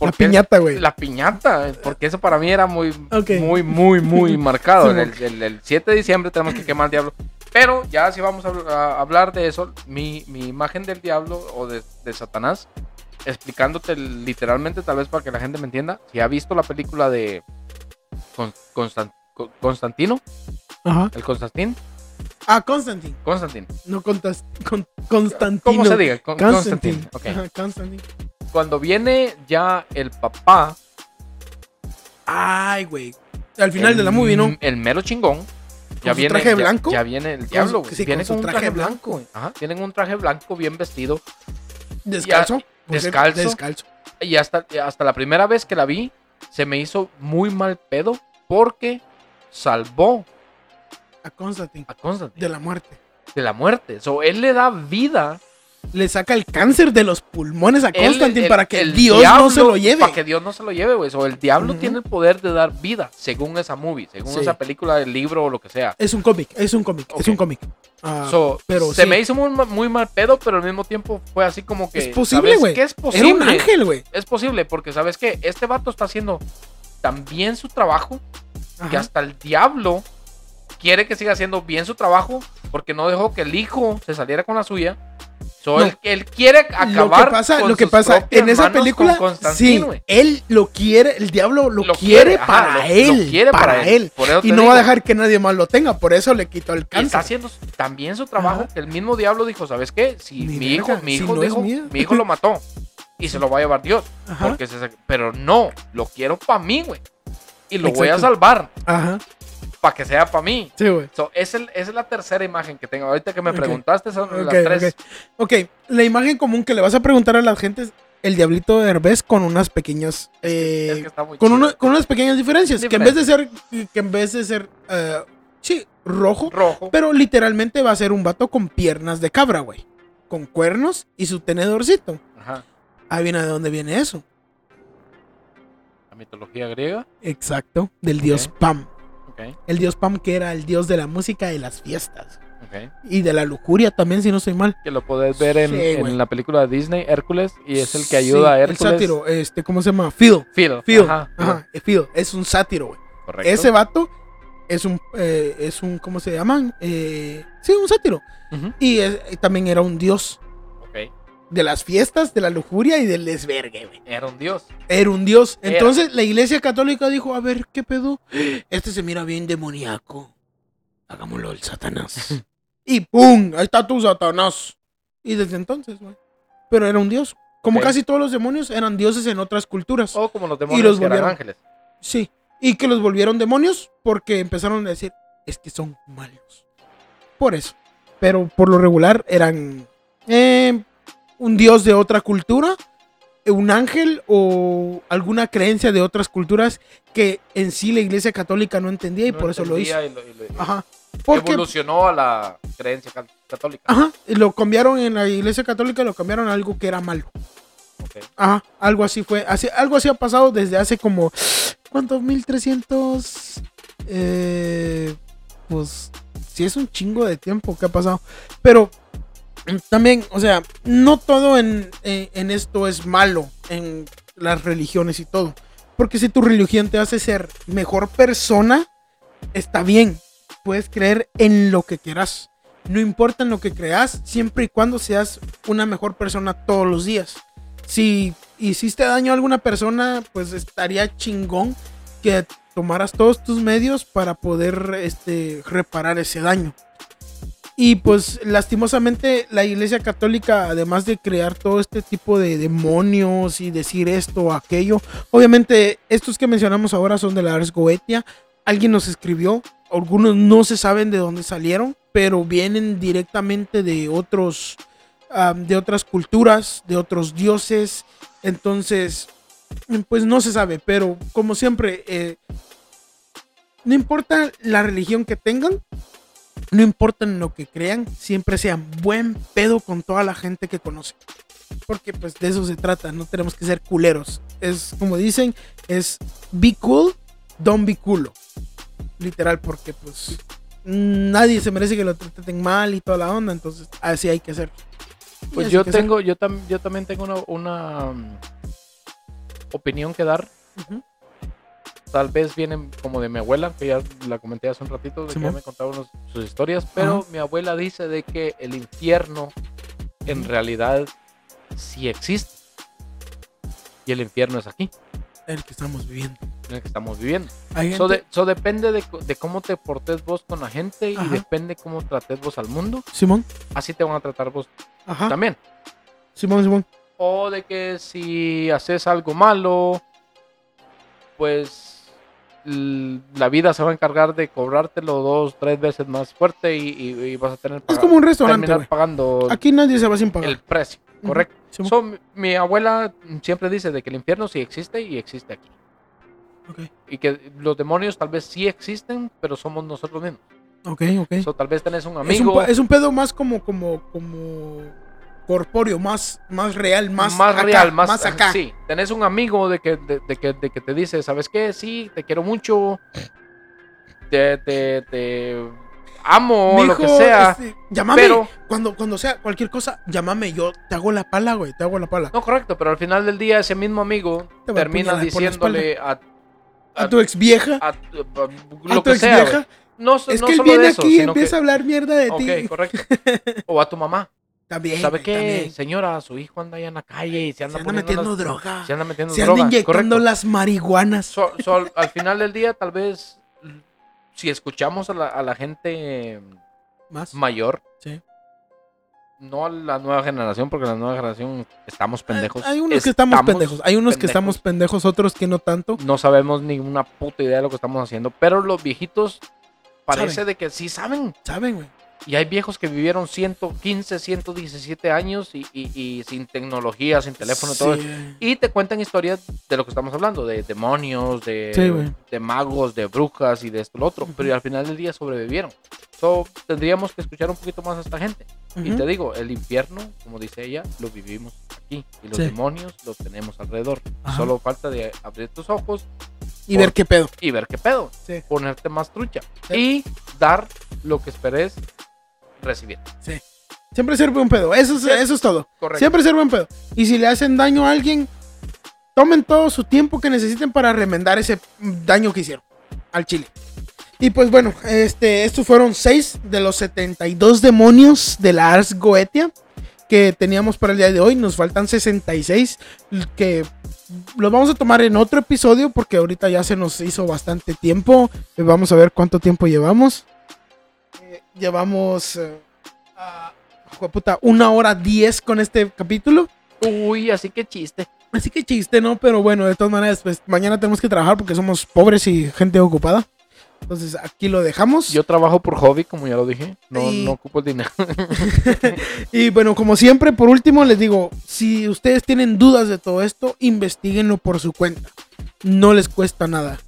La piñata, güey. La piñata, porque eso para mí era muy, muy, muy, muy [laughs] marcado. Sí, el, el- el 7 de diciembre tenemos que quemar al diablo. Pero ya si vamos a, habl- a hablar de eso, mi, mi imagen del diablo o de, de Satanás, explicándote literalmente, tal vez para que la gente me entienda, si ha visto la película de Con- Constan- Con- Constantino, Ajá. el Constantín, Ah, Constantine. Constantín, No contas, con, Constantino. ¿cómo se diga? Con- Constantine. Constantine. Ajá, Constantine. Cuando viene ya el papá, Ay, güey. Al final el de la movie, ¿no? El mero chingón. Ya viene, traje ya- blanco? Ya, viene el diablo, güey. sí, viene con con, un traje traje blanco, güey. Ajá. Viene con un traje blanco, bien vestido. Descalzo. Descalzo. Descalzo. Y hasta, hasta la primera vez que la vi, se me hizo muy mal pedo porque salvó A Constantine. a Constantine De la muerte. de la muerte. So, él le da vida. Le saca el cáncer de los pulmones a Constantine para que el Dios no se lo lleve. Para que Dios no se lo lleve, güey. So, el diablo tiene el poder de dar vida, según esa movie, según Sí. esa película, el libro o lo que sea. Es un cómic, es un cómic, es un cómic. Ah, So, pero se sí. me hizo muy, ma- muy mal pedo, pero al mismo tiempo fue así como que. Es posible, ¿sabes güey. es Era posible? un ángel, güey. Es posible, porque sabes que este vato está haciendo tan bien su trabajo que Ajá. hasta el diablo quiere que siga haciendo bien su trabajo porque no dejó que el hijo se saliera con la suya. So, No. él, él quiere acabar lo que pasa, con lo que sus pasa en esa con película, sí, él lo quiere, el diablo lo, Lo quiere, para él, lo quiere para, él, y no va a dejar que nadie más lo tenga, por eso le quitó el y está cáncer. haciendo también su trabajo Ajá. el mismo diablo dijo, ¿sabes qué? Si Ni mi hijo, mi si hijo no dijo, mía. mi hijo lo [laughs] mató y se lo va a llevar Dios, Ajá, porque se- pero no, lo quiero para mí, güey. Y lo voy a salvar ajá, para que sea para mí. sí, güey. So, es el- esa es la tercera imagen que tengo. Ahorita que me preguntaste, son Ok, las tres. ok. Ok, la imagen común que le vas a preguntar a la gente es el diablito de Herbes con unas pequeñas, eh, Es que está muy con, una- con unas pequeñas diferencias, que en vez de ser, que en vez de ser, eh, sí, rojo, rojo. Pero literalmente va a ser un vato con piernas de cabra, güey. Con cuernos y su tenedorcito. Ajá. Ahí viene de dónde viene eso. La mitología griega. Exacto. Del dios. Pam. El dios Pam que era el dios de la música y las fiestas. Y de la lujuria también, si no estoy mal. Que lo puedes ver en, Sí, en la película de Disney, Hércules, y es el que ayuda a Hércules. El sátiro, este, ¿cómo se llama? Ajá, Ajá, Phil. Es un sátiro, güey. Correcto. Ese vato es un, eh, es un, ¿cómo se llaman? Eh, sí, un sátiro. Y, es- también era un dios. De las fiestas, de la lujuria y del desvergue, güey. Era un dios. Era un dios. Era. Entonces la iglesia católica dijo, a ver, ¿qué pedo? Este se mira bien demoníaco. Hagámoslo el Satanás. [laughs] y ¡pum! Ahí está tu Satanás. Y desde entonces, güey. Pero era un dios. Como casi todos los demonios eran dioses en otras culturas. O como los demonios los que eran ángeles. Sí. Y que los volvieron demonios porque empezaron a decir, es que son malos. Por eso. Pero por lo regular eran eh, un dios de otra cultura, un ángel o alguna creencia de otras culturas que en sí la iglesia católica no entendía y No por eso lo hizo. y lo- y lo- Ajá. Porque, Evolucionó a la creencia cat- católica. ajá, y lo cambiaron en la iglesia católica, lo cambiaron a algo que era malo. Ok. Ajá, algo así fue. Así, algo así ha pasado desde hace como. ¿Cuántos? 1300. Eh, pues. Sí, es un chingo de tiempo que ha pasado. Pero. También, o sea, no todo en, en- en esto es malo. En las religiones y todo. Porque si tu religión te hace ser mejor persona, está bien. Puedes creer en lo que quieras. No importa en lo que creas, siempre y cuando seas una mejor persona todos los días si hiciste daño a alguna persona, pues estaría chingón que tomaras todos tus medios para poder este, reparar ese daño. Y pues lastimosamente la Iglesia Católica, además de crear todo este tipo de demonios y decir esto o aquello, obviamente estos que mencionamos ahora son de la Ars Goetia. Alguien nos escribió, algunos no se saben de dónde salieron, pero vienen directamente de otros de otras culturas, de otros dioses. Entonces, pues no se sabe, pero como siempre, eh, no importa la religión que tengan, no importa en lo que crean, siempre sean buen pedo con toda la gente que conocen. Porque pues de eso se trata, no tenemos que ser culeros. Es como dicen, es be cool, don't be culo. Literal, porque pues nadie se merece que lo traten mal y toda la onda, entonces así hay que ser. Pues yo ser. tengo, yo, tam- yo también tengo una, una, mm, opinión que dar. Tal vez viene como de mi abuela, que ya la comenté hace un ratito, de que Simón. ya me contaba unos- sus historias, pero Ajá. mi abuela dice de que el infierno en realidad sí existe. Y el infierno es aquí, el que estamos viviendo. en el que estamos viviendo. Hay So, gente- de- so depende de, de cómo te portes vos con la gente y Ajá. depende cómo trates vos al mundo, Simón. así te van a tratar vos Ajá. también. Simón, Simón. O de que si haces algo malo, pues la vida se va a encargar de cobrártelo dos, tres veces más fuerte y, y- y vas a tener Es como un restaurante, terminar pagando Aquí nadie se va sin pagar. el precio, correcto. So, mi, mi abuela siempre dice de que el infierno sí existe y existe aquí. Y que los demonios tal vez sí existen, pero somos nosotros mismos. Ok, ok. So, tal vez tenés un es, un, amigo es un pedo más como, como, como corpóreo, más, más real, más, más, acá, real, más, acá. Sí, tenés un amigo de que, de, de que, de que te dice, ¿sabes qué? Sí, te quiero mucho. Te, te, te amo, lo que sea. este, llámame. pero- Cuando, cuando sea cualquier cosa, llámame. Yo te hago la pala, güey. Te hago la pala. No, correcto, pero al final del día ese mismo amigo Te termina diciéndole a, a tu ex vieja. a- lo tu que ex sea. vieja. No, Es no que él viene eso, aquí y que- empieza a hablar mierda de Ok, ti. correcto. [laughs] O a tu mamá. También. ¿Sabe qué? también. Señora, su hijo anda allá en la calle y se Se anda, anda poniendo metiendo las- droga. Se anda metiendo Se anda droga. inyectando correcto. las marihuanas. So- so, al, al final del día, tal vez, si escuchamos a la, a la gente Más. mayor, Sí. no a la nueva generación, porque la nueva generación estamos pendejos. Hay, hay unos que estamos pendejos. Hay unos que estamos pendejos, otros que no tanto. No sabemos ni una puta idea de lo que estamos haciendo, pero los viejitos parece Saben. de que sí saben. ¿Saben, güey? Y hay viejos que vivieron 115, 117 años y, y- y sin tecnología, sin teléfono y todo eso. Sí. Y te cuentan historias de lo que estamos hablando, de demonios, de, Sí, de magos, de brujas y de esto y lo otro. Pero al final del día sobrevivieron. So, tendríamos que escuchar un poquito más a esta gente. Y Ujú. te digo, el infierno, como dice ella, lo vivimos aquí. Y los Sí. demonios los tenemos alrededor. Ajá. Solo falta de abrir tus ojos Y ver qué pedo. y ver qué pedo. Sí. Ponerte más trucha. Sí. Y dar lo que esperes recibir. Siempre ser buen pedo. Eso es, Sí. eso es todo. Correcto. Siempre ser buen pedo. Y si le hacen daño a alguien, tomen todo su tiempo que necesiten para remendar ese daño que hicieron al chile. Y pues bueno, este, estos fueron seis de los 72 demonios de la Ars Goetia que teníamos para el día de hoy. Nos faltan 66 que los vamos a tomar en otro episodio porque ahorita ya se nos hizo bastante tiempo. Vamos a ver cuánto tiempo llevamos. Llevamos jueputa, una hora diez con este capítulo. Uy, así que chiste. Así que chiste, ¿no? Pero bueno, de todas maneras, pues mañana tenemos que trabajar porque somos pobres y gente ocupada. Entonces aquí lo dejamos. Yo trabajo por hobby, como ya lo dije. No, Y- no ocupo el dinero. [laughs] Y bueno, como siempre, por último les digo, si ustedes tienen dudas de todo esto, investiguenlo por su cuenta. No les cuesta nada.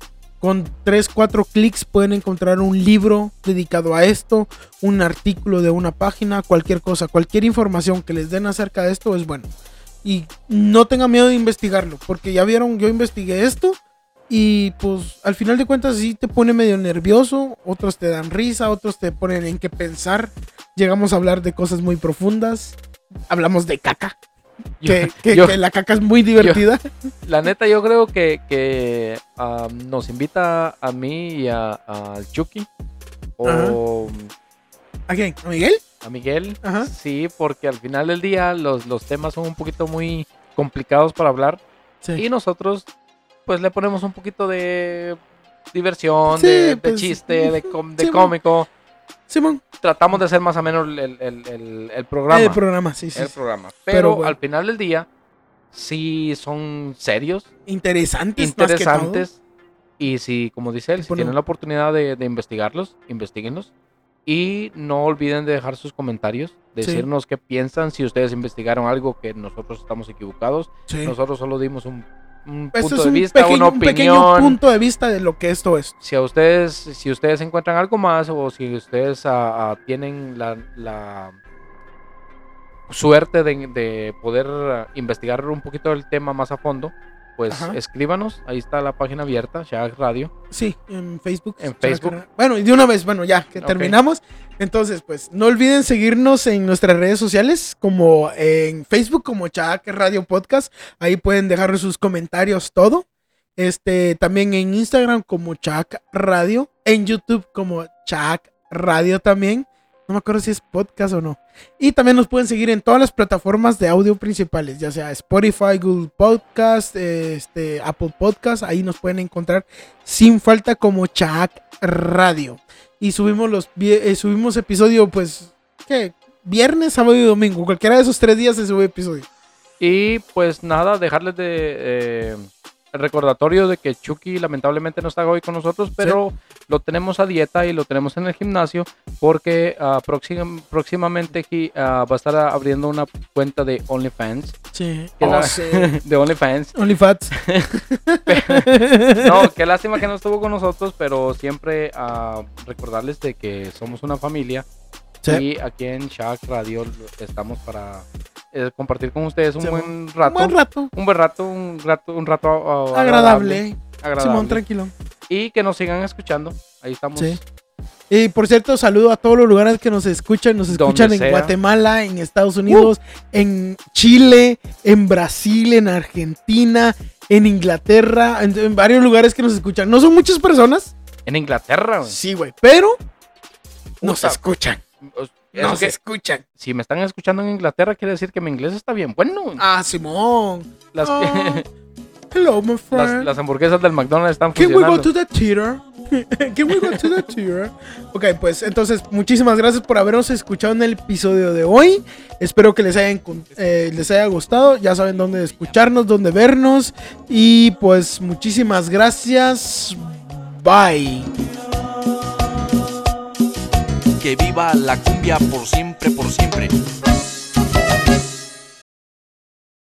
Con 3, 4 clics pueden encontrar un libro dedicado a esto, un artículo de una página, cualquier cosa, cualquier información que les den acerca de esto es bueno. Y no tengan miedo de investigarlo, porque ya vieron, yo investigué esto y pues al final de cuentas sí te pone medio nervioso, otros te dan risa, otros te ponen en qué pensar. Llegamos a hablar de cosas muy profundas. Hablamos de caca. [laughs] Que, [laughs] que- yo- que la caca es muy divertida. [laughs] la neta, yo creo que, que nos invita a mí y a, Chucky. O ¿A quién? ¿A Miguel? a Miguel. Ajá. Sí, porque al final del día los, los temas son un poquito muy complicados para hablar. Sí. Y nosotros, pues le ponemos un poquito de diversión, Sí, de, de pues, chiste, de, com- de sí, cómico. Simón, Tratamos de hacer más o menos el, el- el- el programa. el programa, sí, sí. el sí. programa. Pero Pero, bueno. al final del día, sí son serios, Interesantes, más que todo. interesantes. Y si, como dice él, si Bueno. tienen la oportunidad de, de investigarlos, investiguenlos. Y no olviden de dejar sus comentarios, Sí. decirnos qué piensan, si ustedes investigaron algo que nosotros estamos equivocados. Sí. Nosotros solo dimos un, un punto es de un, vista, pequeño, una un pequeño opinión. punto de vista de lo que esto es. Si a ustedes, si ustedes encuentran algo más o si ustedes ah, ah, tienen la, la suerte de, de poder ah, investigar un poquito el tema más a fondo, pues Ajá. escríbanos. Ahí está la página abierta, Shag Radio. Sí, en Facebook. En Facebook. Bueno, y de una vez, bueno, ya que terminamos. Entonces, pues no olviden seguirnos en nuestras redes sociales, como en Facebook, como Chac Radio Podcast. Ahí pueden dejar sus comentarios, todo. Este, también en Instagram como Chac Radio. En YouTube como Chac Radio también. No me acuerdo si es podcast o no. Y también nos pueden seguir en todas las plataformas de audio principales, ya sea Spotify, Google Podcast, este, Apple Podcast. Ahí nos pueden encontrar sin falta como Chac Radio. Y subimos los eh, subimos episodio, pues, ¿qué? Viernes, sábado y domingo. Cualquiera de esos tres días se sube episodio. Y pues nada, dejarles de eh, el recordatorio de que Chucky lamentablemente no está hoy con nosotros, pero lo tenemos a dieta y lo tenemos en el gimnasio porque ah, próxim- próximamente aquí, ah, va a estar abriendo una cuenta de OnlyFans. Sí. Que Oh, la- [laughs] sí. de OnlyFans. OnlyFats. [laughs] No, [laughs] qué lástima que no estuvo con nosotros, pero siempre ah, recordarles de que somos una familia Sí. y aquí en Shack Radio estamos para eh, compartir con ustedes un buen Un rato. buen rato. Un buen rato, un rato, un rato ah, Agradable. agradable, Simón, tranquilo. y que nos sigan escuchando. Ahí estamos. Sí. Y por cierto, saludo a todos los lugares que nos escuchan. Nos Donde escuchan en sea. Guatemala, en Estados Unidos, en Chile, en Brasil, en Argentina, en Inglaterra, en, en varios lugares que nos escuchan. No son muchas personas. En Inglaterra, güey. Sí, güey. Pero nos escuchan. Nos que- escuchan. si me están escuchando en Inglaterra, quiere decir que mi inglés está bien bueno. Ah, Simón. Las, Ah, [laughs] Hello, my friend. las hamburguesas del McDonald's están Can we go funcionando. to the theater? [laughs] Can we go to the theater? Ok, pues entonces muchísimas gracias por habernos escuchado en el episodio de hoy. Espero que les haya, encon- eh, les haya gustado. Ya saben dónde escucharnos, dónde vernos. Y pues muchísimas gracias. Bye. Que viva la cumbia por siempre, por siempre.